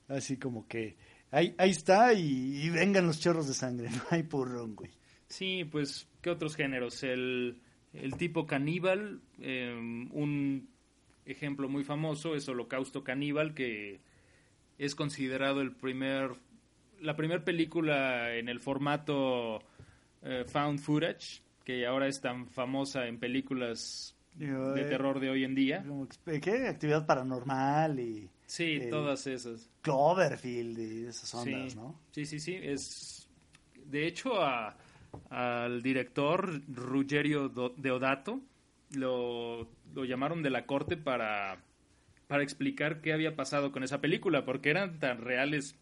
Así como que ahí, ahí está y, vengan los chorros de sangre, no hay porrón, güey. Sí, pues, ¿qué otros géneros? El, el tipo caníbal, em, un ejemplo muy famoso es Holocausto Caníbal, que es considerado el primer, la primera película en el formato eh, found footage, que ahora es tan famosa en películas de eh, terror de hoy en día. ¿Qué? Actividad paranormal y... Sí, todas esas. Cloverfield y esas ondas, ¿no? Sí, sí, sí. Es, de hecho, al director Ruggerio Deodato lo, lo llamaron de la corte para, para explicar qué había pasado con esa película, porque eran tan reales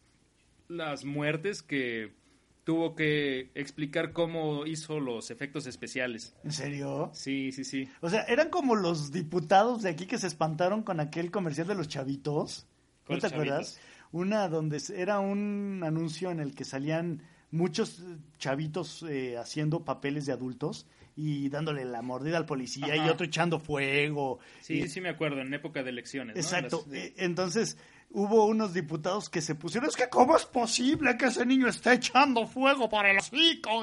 las muertes que tuvo que explicar cómo hizo los efectos especiales. ¿En serio? Sí, sí, sí. O sea, eran como los diputados de aquí que se espantaron con aquel comercial de los chavitos. ¿No te acuerdas? Una donde era un anuncio en el que salían muchos chavitos eh, haciendo papeles de adultos y dándole la mordida al policía y otro echando fuego. Sí, sí me acuerdo, en época de elecciones. Exacto. Eh, entonces, hubo unos diputados que se pusieron, es que cómo es posible que ese niño esté echando fuego para el hocico.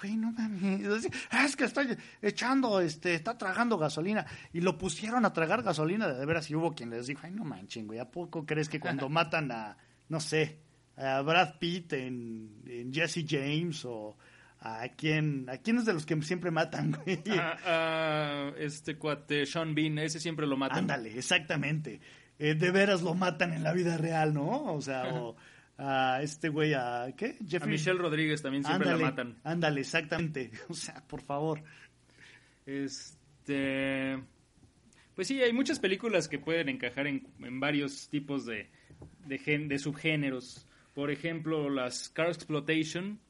Güey, no mames. Es que está echando, este, está tragando gasolina. Y lo pusieron a tragar gasolina. De veras, y hubo quien les dijo, ay, no manchen, güey. ¿A poco crees que cuando matan a, no sé, a Brad Pitt en, en Jesse James o a quién, a quién es de los que siempre matan, güey? A, este cuate, Sean Bean, ese siempre lo matan. Ándale, exactamente. Eh, de veras lo matan en la vida real, ¿no? O sea, o a este güey, a ¿qué? A Michelle Rodríguez también siempre ándale, la matan. Ándale, exactamente. O sea, por favor. Este. Pues sí, hay muchas películas que pueden encajar en, en varios tipos de, de, gen- de subgéneros. Por ejemplo, las Car Exploitation.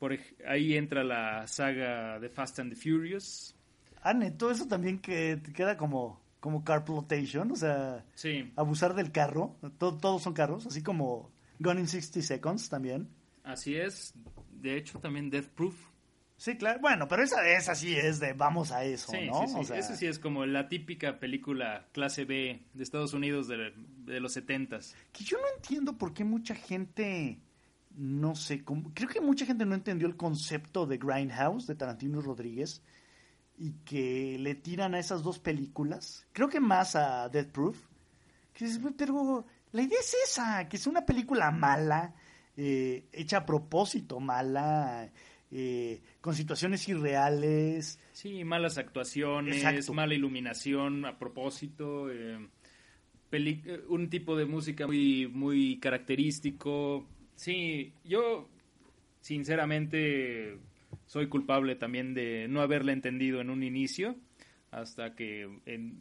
Por, ahí entra la saga de Fast and the Furious. Ah, neto, eso también que te queda como, como carplotation, o sea, Sí, abusar del carro. To- todos son carros, así como Gone in 60 Seconds también. así es. De hecho, también Death Proof. Sí, claro. Bueno, pero esa, esa sí es de vamos a eso, Sí, ¿no? sí, sí. O sea, Ese sí es como la típica película clase B de Estados Unidos de, de los setentas. Que yo no entiendo por qué mucha gente, no sé, cómo- creo que mucha gente no entendió el concepto de Grindhouse de Tarantino y Rodríguez y que le tiran a esas dos películas, creo que más a Death Proof, que "Güey, pero la idea es esa, que es una película mala, eh, hecha a propósito mala, eh, con situaciones irreales, Sí, malas actuaciones, Exacto. mala iluminación a propósito, eh, eh, un tipo de música muy, muy característico. Sí, yo sinceramente soy culpable también de no haberla entendido en un inicio, hasta que en-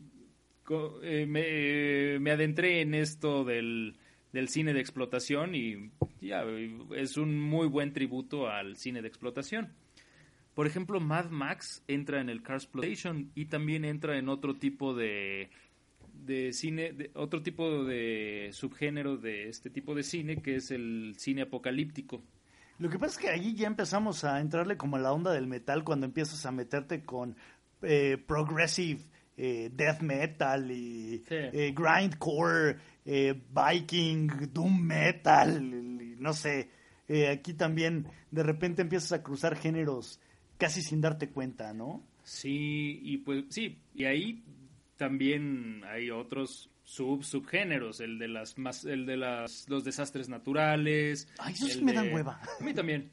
eh, me, adentré en esto del, del cine de explotación y ya es un muy buen tributo al cine de explotación. Por ejemplo, Mad Max entra en el Cars Exploitation y también entra en otro tipo de, de cine, de, otro tipo de subgénero de este tipo de cine que es el cine apocalíptico. Lo que pasa es que allí ya empezamos a entrarle como a la onda del metal cuando empiezas a meterte con eh, progressive eh, death metal y Sí. eh, grindcore, viking, doom metal, y no sé. Aquí también de repente empiezas a cruzar géneros casi sin darte cuenta, ¿no? Sí, y pues sí, y ahí también hay otros sub subgéneros, el de las más el de las los desastres naturales. Ay, esos sí me dan hueva. A mí también.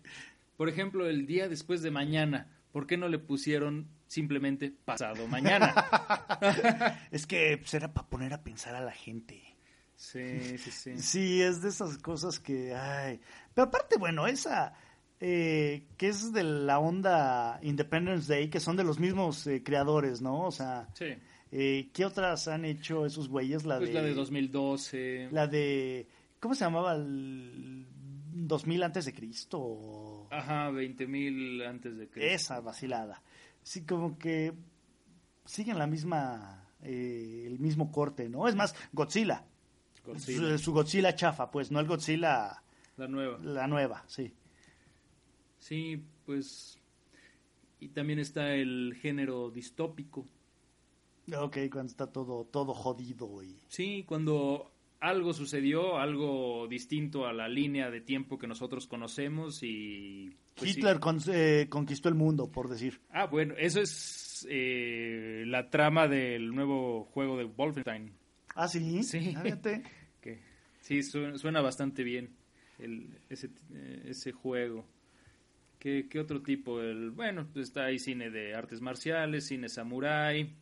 Por ejemplo, el día después de mañana, ¿por qué no le pusieron simplemente pasado mañana? Es que pues, era para poner a pensar a la gente. sí, sí, sí. Sí, es de esas cosas que, ay. Pero aparte, bueno, esa eh, que es de la onda Independence Day, que son de los mismos eh, creadores, ¿no? O sea, Sí. Eh, ¿qué otras han hecho esos güeyes? La Pues de la de 2012. la de ¿cómo se llamaba? El 2000 antes de Cristo. Ajá, 20.000 antes de Cristo. Esa vacilada. Sí, como que siguen la misma eh, el mismo corte, ¿no? Es más, Godzilla. Godzilla, Su, su Godzilla chafa, pues, no el Godzilla la nueva. la nueva, sí. Sí, pues... Y también está el género distópico. Ok, cuando está todo, todo jodido y... Sí, cuando algo sucedió, algo distinto a la línea de tiempo que nosotros conocemos y... pues sí. Hitler con- eh, conquistó el mundo, por decir. Ah, bueno, eso es eh, la trama del nuevo juego de Wolfenstein. Ah, sí. Sí. Ah. Que sí, suena, suena bastante bien el, ese, eh, ese juego. ¿Qué, qué otro tipo? El, bueno, pues está ahí cine de artes marciales, cine samurai,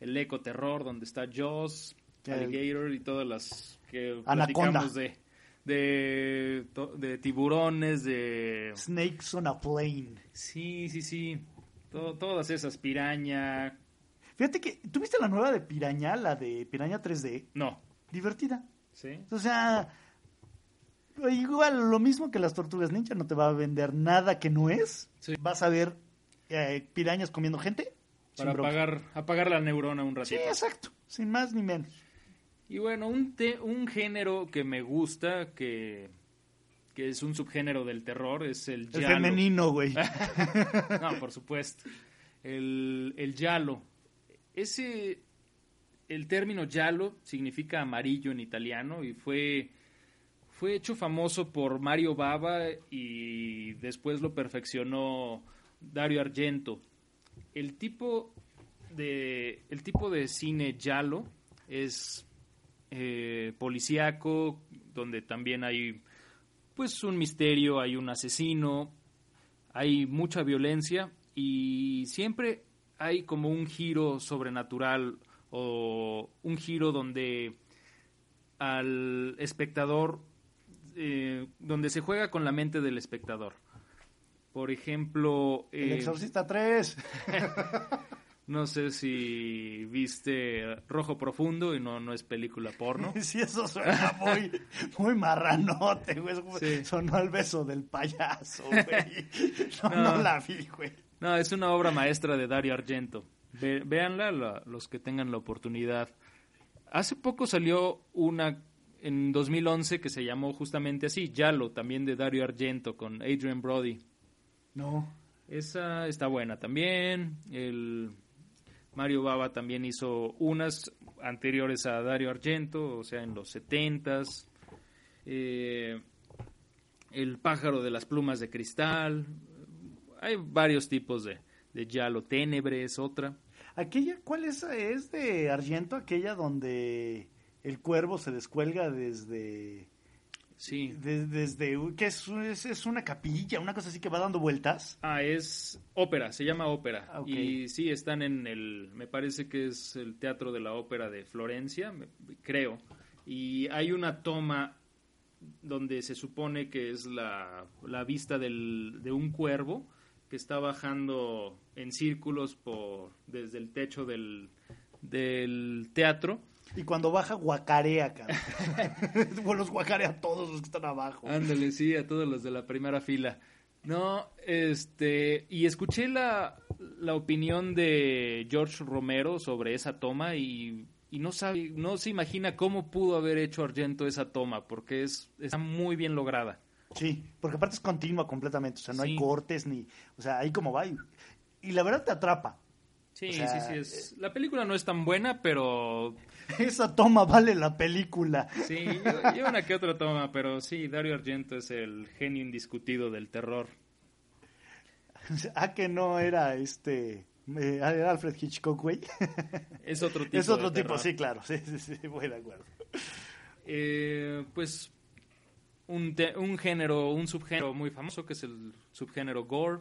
el eco terror donde está Jaws, Alligator y todas las que Anaconda. platicamos de, de, tiburones, de... Snakes on a plane. Sí, sí, sí. To- todas esas, piraña. Fíjate que, ¿tuviste la nueva de Piraña, la de Piraña 3D? No. Divertida. ¿Sí? O sea, igual lo mismo que las tortugas ninja, no te va a vender nada que no es. Sí. Vas a ver eh, pirañas comiendo gente. Sin Para apagar, apagar la neurona un Sí, ratito. exacto. Sin más ni menos. Y bueno, un, te- un género que me gusta, que, que es un subgénero del terror, es el El giallo. femenino, güey. no, por supuesto. El, el giallo. Ese, el término giallo significa amarillo en italiano y fue, fue hecho famoso por Mario Bava y después lo perfeccionó Dario Argento. El tipo de, el tipo de cine Yalo es eh, policíaco, donde también hay pues un misterio, hay un asesino, hay mucha violencia y siempre hay como un giro sobrenatural o un giro donde al espectador, eh, donde se juega con la mente del espectador. Por ejemplo... El Exorcista 3. No sé si viste Rojo Profundo y no, no es película porno. Sí, eso suena muy, muy marranote, güey. Sonó el beso del payaso, güey. No, no, la vi, güey. No, es una obra maestra de Dario Argento. véanla los que tengan la oportunidad. Hace poco salió una en 2011 que se llamó justamente así, Yalo, también de Dario Argento, con Adrian Brody. No. Esa está buena también. El Mario Baba también hizo unas anteriores a Dario Argento, o sea, en los setentas. Eh, el pájaro de las plumas de cristal. Hay varios tipos de, de Yalo. Tenebre es otra. Aquella, ¿cuál es? ¿Es de Argento? Aquella donde el cuervo se descuelga desde Sí. desde, ¿qué es, es, una capilla, una cosa así que va dando vueltas. Ah, es ópera, se llama ópera. Ah, y sí, están en el, me parece que es el Teatro de la Ópera de Florencia, creo. Y hay una toma donde se supone que es la, la vista del, de un cuervo que está bajando en círculos por, desde el techo del, del teatro y cuando baja, guacarea, cara. bueno, los guacarea a todos los que están abajo. Ándale, sí, a todos los de la primera fila. No, este, y escuché la, la opinión de George Romero sobre esa toma y, y, no sabe, no se imagina cómo pudo haber hecho Argento esa toma, porque es, está muy bien lograda. Sí, porque aparte es continua completamente, o sea, no hay cortes ni, o sea, ahí como va y, y la verdad te atrapa. Sí, sí, sí. Es... Eh, la película no es tan buena, pero... Esa toma vale la película. Sí, y una que otra toma, pero sí, Dario Argento es el genio indiscutido del terror. Ah, que no era este... Eh, era Alfred Hitchcock, güey. Es otro tipo. Es otro tipo, sí, claro. Sí, sí, sí, voy de acuerdo. Eh, pues un, un género, un subgénero muy famoso que es el subgénero gore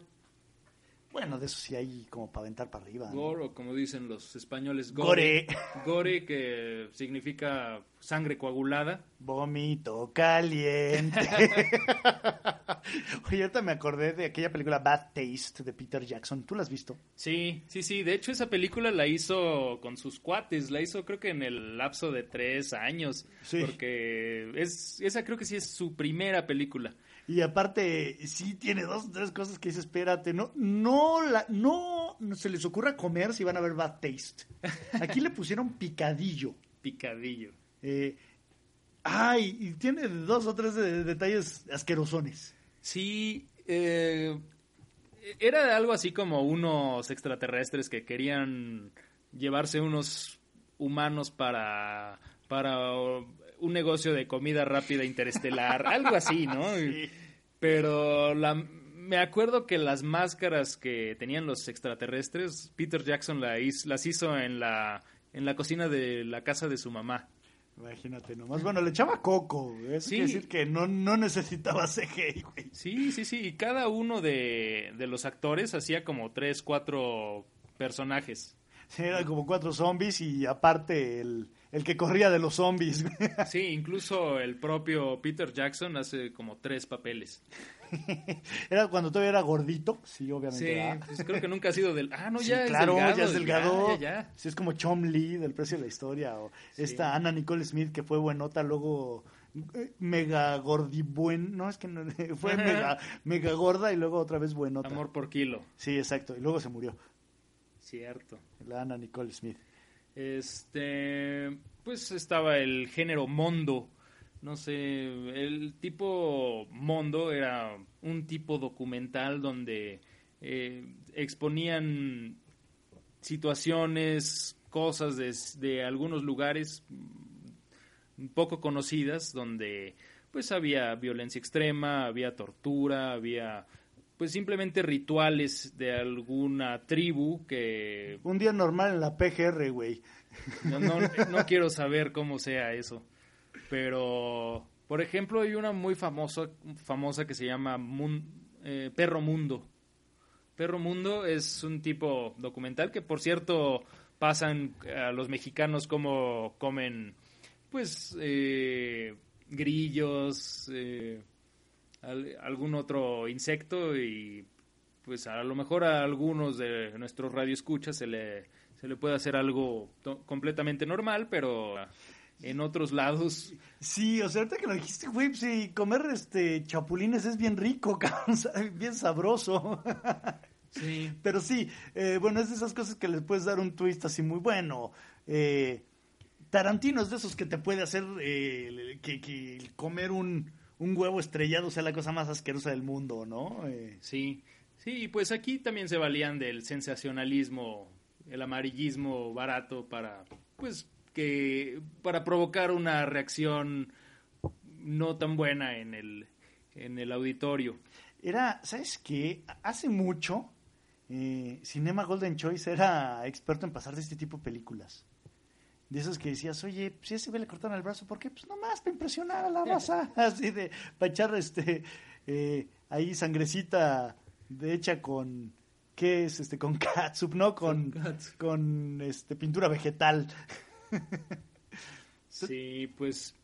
bueno, de eso sí hay como para aventar para arriba. Gore, o como dicen los españoles, gore. Gore, que significa sangre coagulada. Vómito caliente. Oye, ahorita me acordé de aquella película Bad Taste de Peter Jackson. ¿Tú la has visto? Sí, sí, sí. De hecho, esa película la hizo con sus cuates. La hizo creo que en el lapso de tres años. Sí. Porque es, esa creo que sí es su primera película. Y aparte, sí tiene dos o tres cosas que dice, espérate, no, no, la, no, se les ocurra comer si van a ver Bad Taste. Aquí le pusieron picadillo. Picadillo. Eh, ay, y tiene dos o tres detalles asquerosones. Sí, eh, era algo así como unos extraterrestres que querían llevarse unos humanos para, para un negocio de comida rápida interestelar, algo así, ¿no? Pero la, me acuerdo que las máscaras que tenían los extraterrestres, Peter Jackson las hizo en la, en la cocina de la casa de su mamá. Imagínate nomás. Bueno, le echaba coco. Es decir que no, no necesitaba CGI, güey. Sí, sí, sí. Y cada uno de, de los actores hacía como tres, cuatro personajes. Sí, eran como cuatro zombies y aparte el, el que corría de los zombies. Sí, incluso el propio Peter Jackson hace como tres papeles. era cuando todavía era gordito, sí, obviamente. Sí, pues creo que nunca ha sido del. Ah, no, ya claro, ya es delgado. Sí, es como Chom Lee del precio de la historia. O esta Anna Nicole Smith que fue buenota, luego eh, mega gordibuen. No, es que no, fue mega, mega gorda y luego otra vez buenota. Amor por kilo. Sí, exacto. Y luego se murió. Cierto. La Anna Nicole Smith. Este, pues estaba el género mondo. No sé, el tipo mondo era un tipo documental donde eh, exponían situaciones, cosas de, de algunos lugares poco conocidas donde pues había violencia extrema, había tortura, había pues simplemente rituales de alguna tribu que... Un día normal en la PGR, güey. No, no, no quiero saber cómo sea eso. Pero, por ejemplo, hay una muy famosa, famosa que se llama eh, Perro Mundo. Perro Mundo es un tipo documental que, por cierto, pasan a los mexicanos como comen, pues, eh, grillos, eh, algún otro insecto y, pues, a lo mejor a algunos de nuestros radioescuchas se le, se le puede hacer algo completamente normal, pero en otros lados. Sí, o sea, ahorita que lo dijiste, güey, sí, comer este chapulines es bien rico, cabrón, bien sabroso. Sí. Pero sí, eh, bueno, es de esas cosas que les puedes dar un twist así muy bueno. Eh, Tarantino es de esos que te puede hacer eh, que, comer un, un, huevo estrellado sea la cosa más asquerosa del mundo, ¿no? Sí, sí, pues aquí también se valían del sensacionalismo, el amarillismo barato para, pues, que para provocar una reacción no tan buena en el, en el auditorio. Era, ¿sabes qué? Hace mucho, eh, Cinema Golden Choice era experto en pasar de este tipo de películas. De esos que decías, oye, si ese ve le cortaron el brazo, ¿por qué? Pues nomás para impresionar a la raza. Así de, para echar este, eh, ahí sangrecita de hecha con, ¿qué es? Este, con catsup, ¿no? Con, con este, pintura vegetal. sí, pues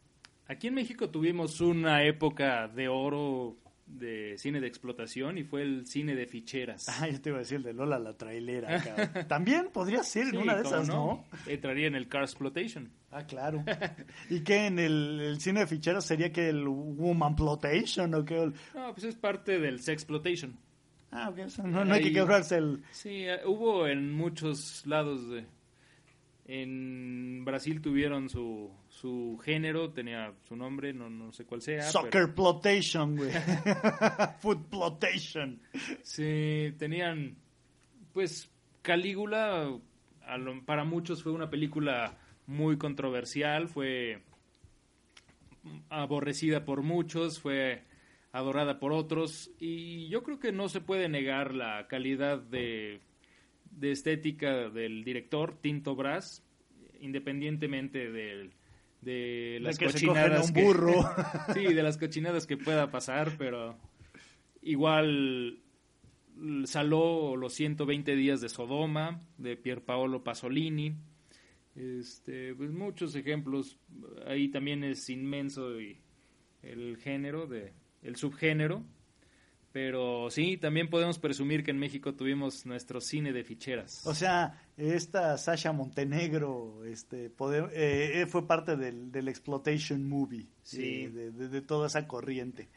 aquí en México tuvimos una época de oro de cine de explotación y fue el cine de ficheras. Ah, yo te iba a decir el de Lola la trailera. También podría ser en una de esas, ¿no? Entraría en el Car Exploitation. Ah, claro. ¿Y qué en el, cine de ficheras sería que el Woman Plotation o qué? No, pues es parte del Sexploitation. Ah, ok, no, no hay que quebrarse el... Sí, eh, hubo en muchos lados de en Brasil tuvieron su, su género, tenía su nombre, no, no sé cuál sea. Soccer Plotation, güey. Food Plotation. Sí, tenían, pues, Calígula, para muchos fue una película muy controversial, fue aborrecida por muchos, fue adorada por otros, y yo creo que no se puede negar la calidad de de estética del director Tinto Brass, independientemente del, de las cochinadas que, burro. sí, de las cochinadas que pueda pasar, pero igual saló los 120 días de Sodoma de Pier Paolo Pasolini. Este, pues muchos ejemplos, ahí también es inmenso el género de el subgénero pero sí, también podemos presumir que en México tuvimos nuestro cine de ficheras. O sea, esta Sasha Montenegro este, eh, fue parte del, del exploitation movie, sí. de, toda esa corriente.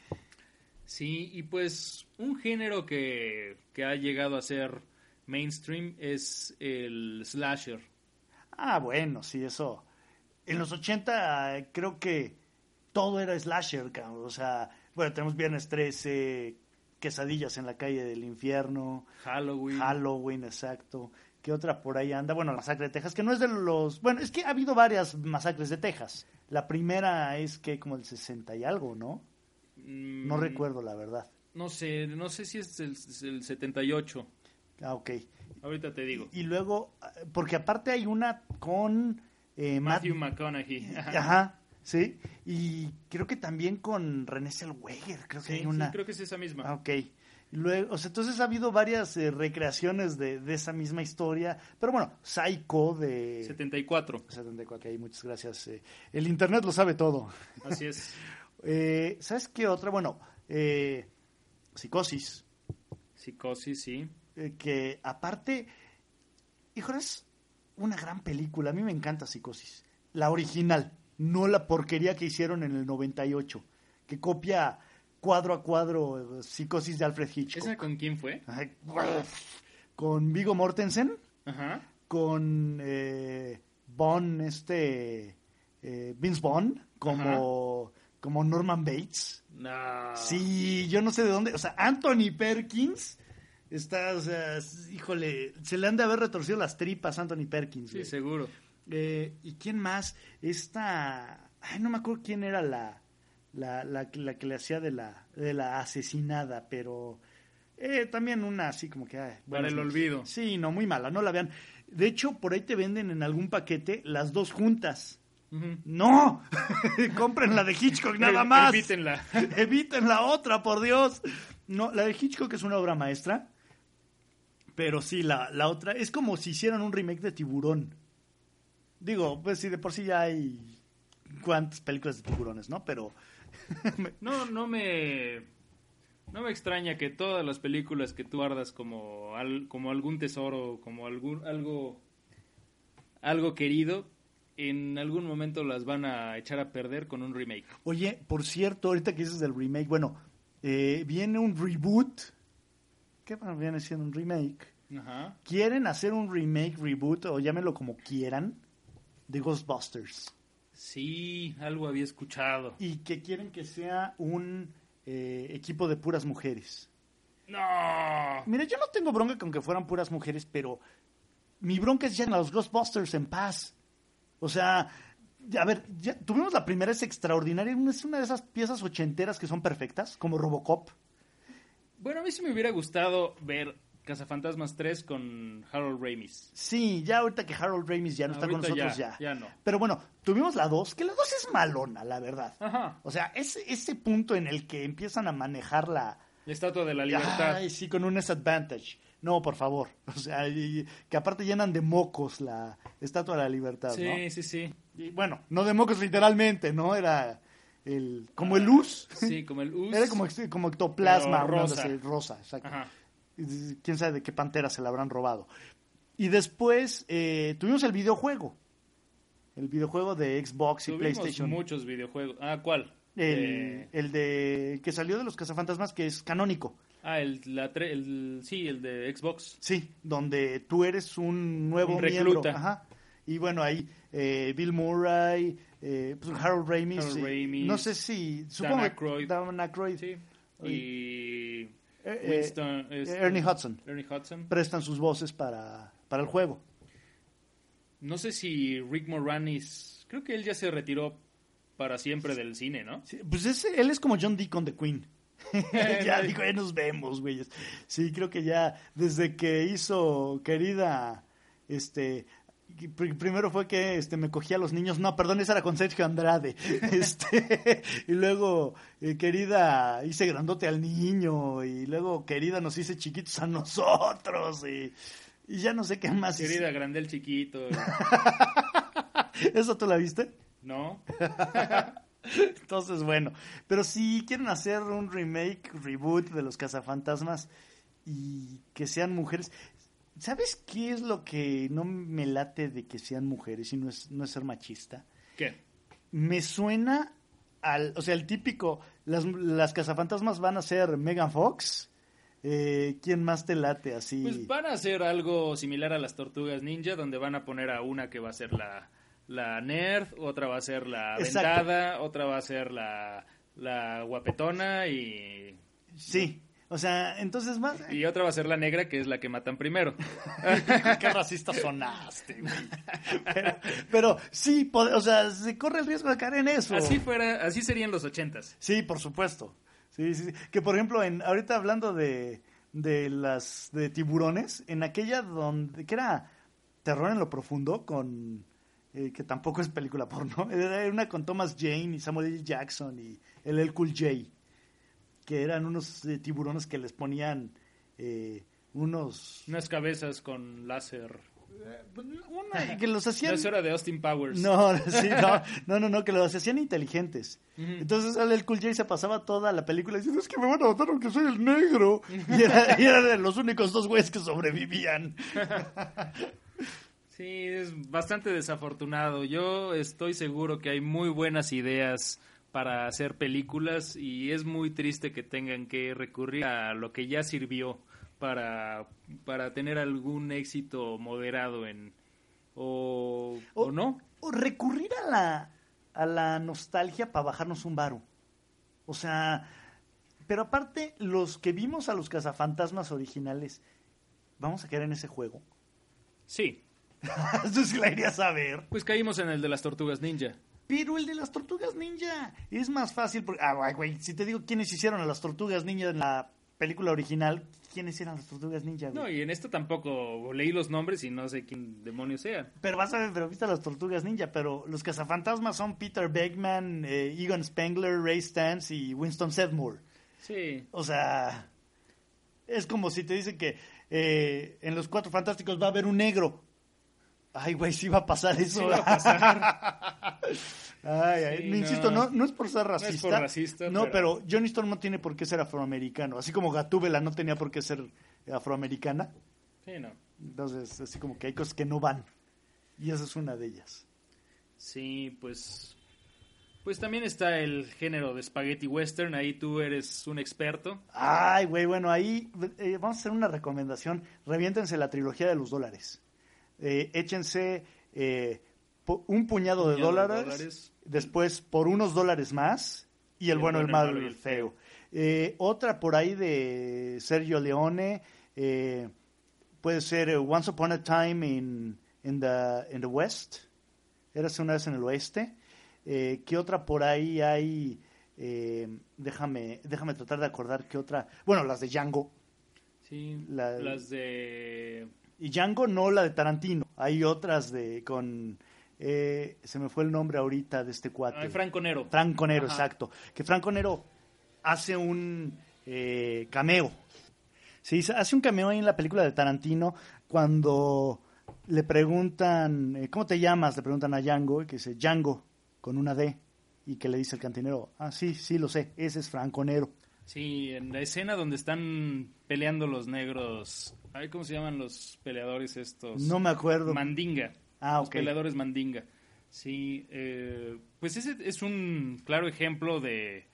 Sí, y pues un género que, que ha llegado a ser mainstream es el slasher. Ah, bueno, sí, eso. En los 80 creo que todo era slasher, o sea, bueno, tenemos Viernes 13, Quesadillas en la calle del infierno. Halloween. Halloween, exacto. ¿Qué otra por ahí anda? Bueno, la masacre de Texas, que no es de los... Bueno, es que ha habido varias masacres de Texas. La primera es que como el 60 y algo, ¿no? no mm, recuerdo, la verdad. No sé, no sé si es el, el 78. Ah, ok. Ahorita te digo. Y, luego, porque aparte hay una con... Eh, Matthew McConaughey. Ajá. Sí, y creo que también con René Zellweger, creo que hay una. Sí, creo que es esa misma. Ah, ok. Luego, o sea, entonces ha habido varias eh, recreaciones de, esa misma historia, pero bueno, Psycho de... 74. 74, ok, muchas gracias. Eh, el Internet lo sabe todo. Así es. eh, ¿Sabes qué otra? Bueno, eh, Psicosis. Psicosis, sí. que aparte, híjole, es una gran película, a mí me encanta Psicosis, la original no la porquería que hicieron en el 98, que copia cuadro a cuadro eh, Psicosis de Alfred Hitchcock. ¿Esa con quién fue? con Vigo Mortensen, con eh, Bond, este, eh, Vince Bond, como, como Norman Bates. No. Sí, yo no sé de dónde, o sea, Anthony Perkins está, o sea, híjole, se le han de haber retorcido las tripas a Anthony Perkins. Sí, seguro. Eh, ¿Y quién más? Esta. Ay, no me acuerdo quién era la, la, la, que le hacía de la, de la asesinada, pero. Eh, también una así como que... ay, Para el olvido. Sí, no, muy mala, no la vean. De hecho, por ahí te venden en algún paquete las dos juntas. ¡No! Compren la de Hitchcock nada más. Evítenla. Eviten la otra, por Dios. No, la de Hitchcock es una obra maestra. Pero sí, la, la otra es como si hicieran un remake de Tiburón. Digo, pues sí, de por sí ya hay cuántas películas de tiburones, ¿no? Pero No, no me. No me extraña que todas las películas que tú guardas como, al- como algún tesoro, como algún, algo, algo querido, en algún momento las van a echar a perder con un remake. Oye, por cierto, ahorita que dices del remake, bueno, eh, viene un reboot. ¿Qué bueno, viene siendo un remake? Ajá. Quieren hacer un remake, reboot, o llámenlo como quieran, de Ghostbusters. Sí, algo había escuchado. Y que quieren que sea un eh, equipo de puras mujeres. No. Mira, yo no tengo bronca con que fueran puras mujeres, pero mi bronca es ya en los Ghostbusters en paz. O sea, a ver, ya tuvimos la primera, es extraordinaria, es una de esas piezas ochenteras que son perfectas, como Robocop. Bueno, a mí sí me hubiera gustado ver Cazafantasmas 3 con Harold Ramis. Sí, ya ahorita que Harold Ramis ya no está con nosotros, ya, ya. ya no. Pero bueno, tuvimos la 2, que la 2 es malona, la verdad. Ajá. O sea, ese, ese punto en el que empiezan a manejar la... La Estatua de la Libertad. Ay, sí, con un disadvantage. No, por favor. O sea, y- que aparte llenan de mocos la Estatua de la Libertad, sí, ¿no? sí, sí. Y bueno, no de mocos literalmente, ¿no? Era el como el luz. Sí, como el US. Era como, como ectoplasma, rosa. rosa, exacto. Ajá. Quién sabe de qué pantera se la habrán robado. Y después eh, tuvimos el videojuego. El videojuego de Xbox y Tuvimos PlayStation. muchos videojuegos. Ah, ¿cuál? El, Eh, el de que salió de los cazafantasmas, que es canónico. ah, el, la tre- el, sí, el de Xbox. Sí, donde tú eres un nuevo Un miembro. recluta. Ajá. Y bueno, ahí eh, Bill Murray, eh, pues Harold Ramis. Harold Ramis, no sé si. Supongo Aykroyd. que Dan Aykroyd, Sí. Y eh, eh, Winston, este, Ernie Hudson. Ernie Hudson. prestan sus voces para, para el juego. No sé si Rick Moranis, creo que él ya se retiró para siempre del cine, ¿no? Sí, pues él es como John Deacon de Queen. ya dijo, ya nos vemos, güeyes. Sí, creo que ya desde que hizo querida, este, primero fue que este me cogía a los niños, no, perdón, esa era con Sergio Andrade. Este, y luego eh, querida hice grandote al niño y luego querida nos hice chiquitos a nosotros y, y ya no sé qué más. Querida Grandel Chiquito, ¿Eso tú la viste? ¿no? Entonces, bueno, pero si quieren hacer un remake, reboot de los cazafantasmas y que sean mujeres, ¿sabes qué es lo que no me late de que sean mujeres y no es, no es ser machista? ¿Qué? Me suena al, o sea, el típico, las, las cazafantasmas van a ser Megan Fox, eh, ¿quién más te late así? Pues van a hacer algo similar a las tortugas ninja, donde van a poner a una que va a ser la, la nerd, otra va a ser la Exacto. ventada, otra va a ser la, la guapetona y, Sí, o sea, entonces más... y otra va a ser la negra, que es la que matan primero. Qué racista sonaste, güey. Pero, pero sí, o sea, se corre el riesgo de caer en eso. Así fuera, así serían los ochentas. Sí, por supuesto. Sí, sí, sí. Que por ejemplo, en, ahorita hablando de, de las de tiburones, en aquella donde que era Terror en lo profundo con eh, que tampoco es película porno, era una con Thomas Jane y Samuel L. Jackson y el El Cool J, que eran unos eh, tiburones que les ponían eh, unos Unas cabezas con láser. una- que los hacían Eso era de Austin Powers. No, sí, no, no, no, no, que los hacían inteligentes. Entonces el Cool J se pasaba toda la película diciendo, es que me van a matar aunque soy el negro. Y era, y era de los únicos dos güeyes que sobrevivían. Sí, es bastante desafortunado. Yo estoy seguro que hay muy buenas ideas para hacer películas y es muy triste que tengan que recurrir a lo que ya sirvió para, para tener algún éxito moderado en o, o no. O recurrir a la, a la nostalgia para bajarnos un varo. O sea, pero aparte, los que vimos a los cazafantasmas originales, ¿vamos a quedar en ese juego? Sí, Eso sí la irías a ver. pues caímos en el de las tortugas ninja. Pero el de las tortugas ninja es más fácil. Porque, ah, güey, si te digo quiénes hicieron a las tortugas ninja en la película original, ¿quiénes eran las tortugas ninja? güey? No, y en esto tampoco leí los nombres y no sé quién demonios sean. Pero vas a ver, pero viste a las tortugas ninja, pero los cazafantasmas son Peter Beckman, eh, Egon Spengler, Ray Stantz y Winston Sedmore. Sí, O sea, es como si te dicen que eh, en los Cuatro Fantásticos va a haber un negro. Ay, güey, sí va a pasar eso. Sí va a pasar. Ay, ay, Sí, no, insisto, no. no, no es por ser es racista. por racista, No, pero- pero Johnny Storm no tiene por qué ser afroamericano. Así como Gatúbela no tenía por qué ser afroamericana. sí, no. Entonces, así como que hay cosas que no van. Y esa es una de ellas. Sí, pues. Pues también está el género de spaghetti western. Ahí tú eres un experto. Ay, güey, bueno, ahí eh, vamos a hacer una recomendación. Reviéntense la trilogía de los dólares. Eh, échense eh, un puñado, de, Puñado de dólares, después por unos dólares más y el, bueno, el malo y el feo. Eh, otra por ahí de Sergio Leone, eh, puede ser eh, Once Upon a Time in, in, the, in the West, Érase una vez en el oeste. ¿Qué otra por ahí hay? Eh, déjame, déjame tratar de acordar qué otra. Bueno, las de Django. Sí, La- las de. Y Django no la de Tarantino. Hay otras de con eh, se me fue el nombre ahorita de este cuate. Ay, Franco Nero. Franco Nero, Ajá. exacto. Que Franco Nero hace un eh, cameo. Sí, hace un cameo ahí en la película de Tarantino cuando le preguntan, eh, ¿cómo te llamas? Le preguntan a Django, y que dice Django, con una D, y que le dice el cantinero, ah, sí, sí, lo sé, ese es Franco Nero. Sí, en la escena donde están peleando los negros. Ay, ¿Cómo se llaman los peleadores estos? No me acuerdo. Mandinga. Ah, Los ok. peleadores Mandinga. Sí, eh, pues ese es un claro ejemplo de,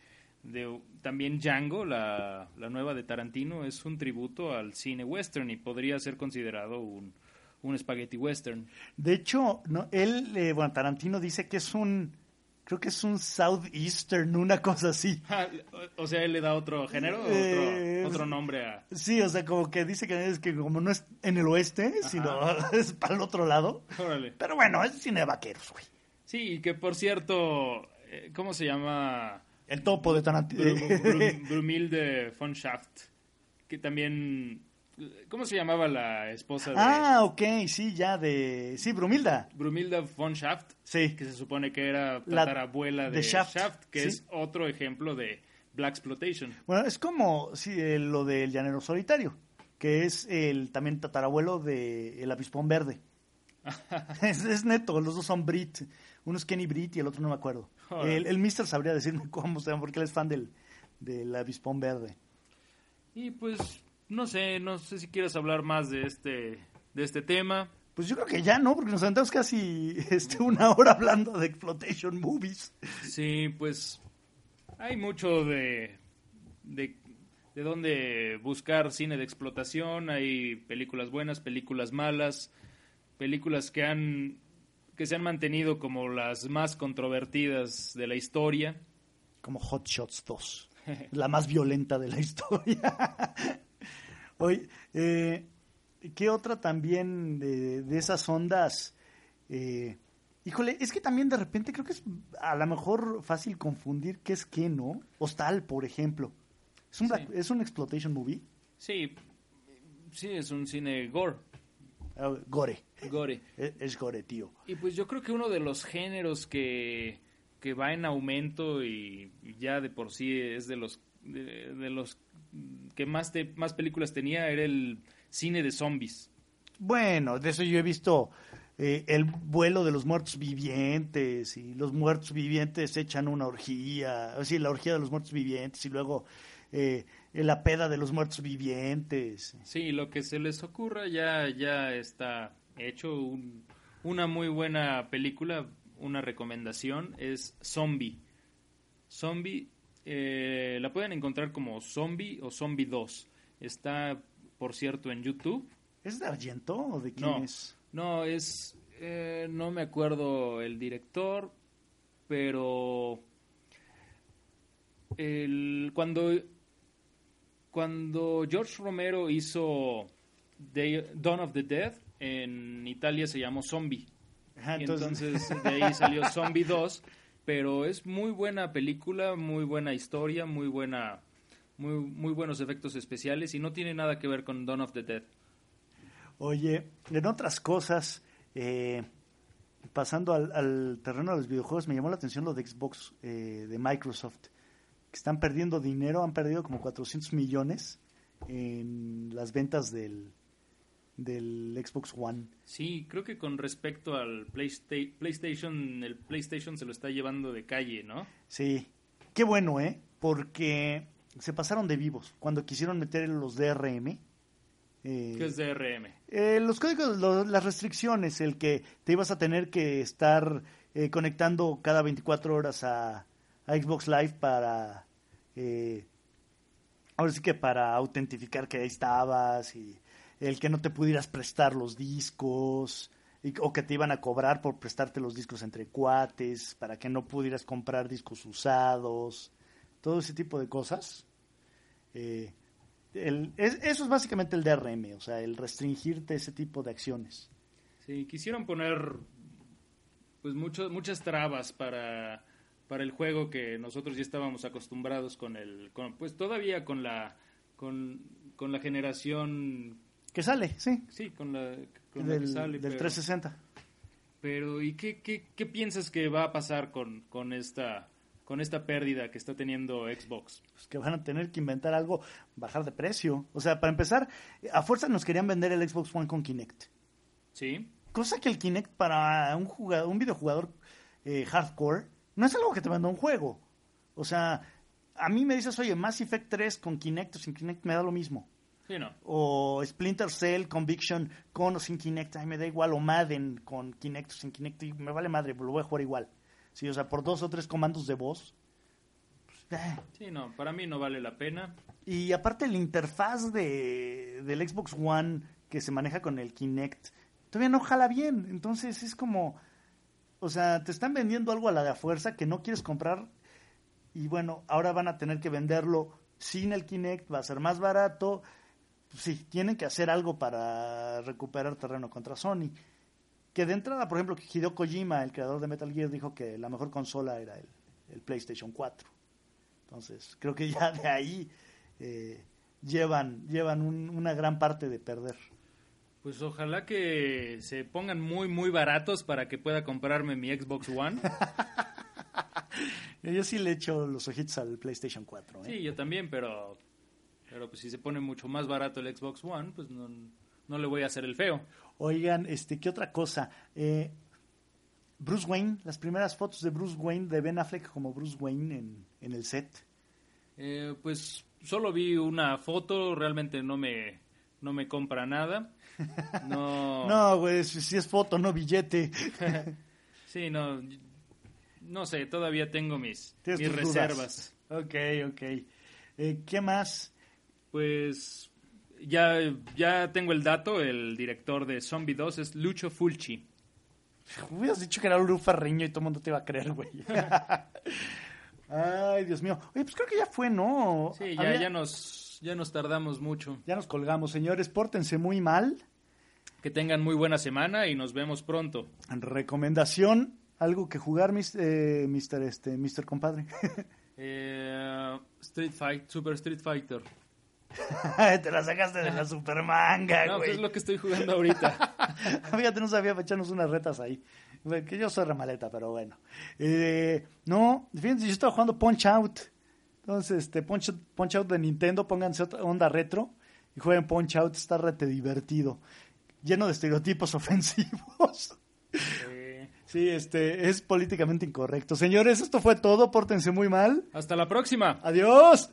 de también Django, la, la nueva de Tarantino, es un tributo al cine western y podría ser considerado un, un spaghetti western. De hecho, no, él, eh, bueno, Tarantino dice que es un, creo que es un Southeastern, una cosa así. Ah, o sea, él le da otro género, Eh, otro, otro nombre a... Sí, o sea, como que dice que es que como no es en el oeste, sino es para el otro lado. Órale. Pero bueno, es cine de vaqueros, güey. Sí, y que por cierto, eh, ¿cómo se llama? El topo de Tarantino. Bru- Bru- Brumilde von Schaft, que también... ¿Cómo se llamaba la esposa de ah, ok, sí, ya de... Sí, Brumilda. Brumilda von Schaft? Sí. Que se supone que era La- tatarabuela de, de Shaft, Shaft, que sí. es otro ejemplo de Black Exploitation. Bueno, es como sí, eh, lo del llanero solitario, que es el también tatarabuelo de El Avispón Verde. es, es neto, los dos son Brit. Uno es Kenny Brit y el otro no me acuerdo. El, el mister sabría decirme cómo se llama, porque él es fan del, del Avispón Verde. Y pues, no sé, no sé si quieres hablar más de este, de este tema. Pues yo creo que ya no, porque nos aventamos casi este, una hora hablando de exploitation movies. Sí, pues hay mucho de, de, de dónde buscar cine de explotación, hay películas buenas, películas malas, películas que han que se han mantenido como las más controvertidas de la historia. Como Hot Shots 2, la más violenta de la historia. Oye, eh, ¿qué otra también de, de esas ondas? Eh, híjole, es que también de repente creo que es a lo mejor fácil confundir qué es qué, ¿no? Hostal, por ejemplo. ¿Es un, Sí. black- ¿es un exploitation movie? Sí, sí, es un cine gore, Ah, gore. gore. Es, es gore, tío. Y pues yo creo que uno de los géneros que, que va en aumento y ya de por sí es de los de, de los que más te- más películas tenía era el cine de zombies. Bueno, de eso yo he visto eh, el vuelo de los muertos vivientes y los muertos vivientes echan una orgía, o sí, la orgía de los muertos vivientes y luego eh, la peda de los muertos vivientes. Sí, lo que se les ocurra ya ya está hecho Un- una muy buena película, una recomendación es Zombie. Zombie eh, la pueden encontrar como Zombie o Zombie 2. Está por cierto en YouTube. ¿Es de Argento o de quién No, es? no, es. eh, no me acuerdo el director, pero. El, cuando. Cuando George Romero hizo Day- Dawn of the Dead, en Italia se llamó Zombie. Ajá, Y entonces- entonces de ahí salió Zombie 2, pero es muy buena película, muy buena historia, muy buena muy, muy buenos efectos especiales y no tiene nada que ver con Dawn of the Dead. Oye, en otras cosas, eh, pasando al, terreno de los videojuegos, me llamó la atención lo de Xbox eh, de Microsoft, que están perdiendo dinero, han perdido como 400 millones en las ventas del, del Xbox One. Sí, creo que con respecto al PlayStation, el PlayStation se lo está llevando de calle, ¿no? Sí, qué bueno, ¿eh? Porque se pasaron de vivos cuando quisieron meter los DRM. Eh, ¿Qué es DRM? Eh, los códigos, las restricciones, el que te ibas a tener que estar eh, conectando cada 24 horas a, a Xbox Live para... ahora sí que para autentificar que ahí estabas y el que no te pudieras prestar los discos, o que te iban a cobrar por prestarte los discos entre cuates, para que no pudieras comprar discos usados, todo ese tipo de cosas. Eh, eso es básicamente el DRM, o sea, el restringirte ese tipo de acciones. Sí, quisieron poner pues mucho, muchas trabas para, para el juego que nosotros ya estábamos acostumbrados con el, pues todavía con la, con, con la generación que sale, sí. Sí, con la, del, que sale. Del 360. Pero, ¿y qué, qué, piensas que va a pasar con, con, esta, con esta pérdida que está teniendo Xbox? Pues que van a tener que inventar algo, bajar de precio. O sea, para empezar, a fuerza nos querían vender el Xbox One con Kinect. Sí. Cosa que el Kinect para un, jugador, un videojugador eh, hardcore no es algo que te venda un juego. O sea, a mí me dices, oye, Mass Effect 3 con Kinect o sin Kinect me da lo mismo. O Splinter Cell, Conviction con o sin Kinect, me da igual. O Madden con Kinect o sin Kinect, me vale madre, lo voy a jugar igual. Sí, o sea, por dos o tres comandos de voz. Pues, eh. Sí, no, para mí no vale la pena. Y aparte la interfaz de, del Xbox One que se maneja con el Kinect, todavía no jala bien. Entonces es como, o sea, te están vendiendo algo a la de fuerza que no quieres comprar. Y bueno, ahora van a tener que venderlo sin el Kinect, va a ser más barato pues sí, tienen que hacer algo para recuperar terreno contra Sony. Que de entrada, por ejemplo, Hideo Kojima, el creador de Metal Gear, dijo que la mejor consola era el, PlayStation 4. Entonces, creo que ya de ahí eh, llevan, llevan una gran parte de perder. Pues ojalá que se pongan muy, muy baratos para que pueda comprarme mi Xbox One. yo sí le echo los ojitos al PlayStation 4. ¿eh? Sí, yo también, pero pero pues si se pone mucho más barato el Xbox One, pues no, le voy a hacer el feo. Oigan, este, ¿qué otra cosa? Eh, Bruce Wayne, las primeras fotos de Bruce Wayne, de Ben Affleck como Bruce Wayne en, en el set. Eh, pues solo vi una foto, realmente no me, no me compra nada. No, no güey, si es foto, no billete. sí, no, no sé, todavía tengo mis, mis reservas. Ok, ok. Eh, ¿Qué más? Pues ya, ya tengo el dato, el director de Zombie 2 es Lucho Fulci. Hubieras dicho que era Lu Farriño y todo el mundo te iba a creer, güey. Ay, Dios mío. Oye, pues creo que ya fue, ¿no? Sí, ya, ya, nos, ya nos tardamos mucho. Ya nos colgamos, señores. Pórtense muy mal. Que tengan muy buena semana y nos vemos pronto. Recomendación, algo que jugar, Mr. Eh, este, Mister Compadre. eh, Street Fight, Super Street Fighter. Te la sacaste de la supermanga, no, pues es lo que estoy jugando ahorita. Fíjate, no sabía echarnos unas retas ahí. Que yo soy remaleta, pero bueno. Eh, no, fíjense, yo estaba jugando Punch Out. Entonces, este, Punch, Punch Out de Nintendo, pónganse otra onda retro y jueguen Punch Out, está rete divertido. Lleno de estereotipos ofensivos. Sí, este, es políticamente incorrecto. Señores, esto fue todo, pórtense muy mal. Hasta la próxima. Adiós.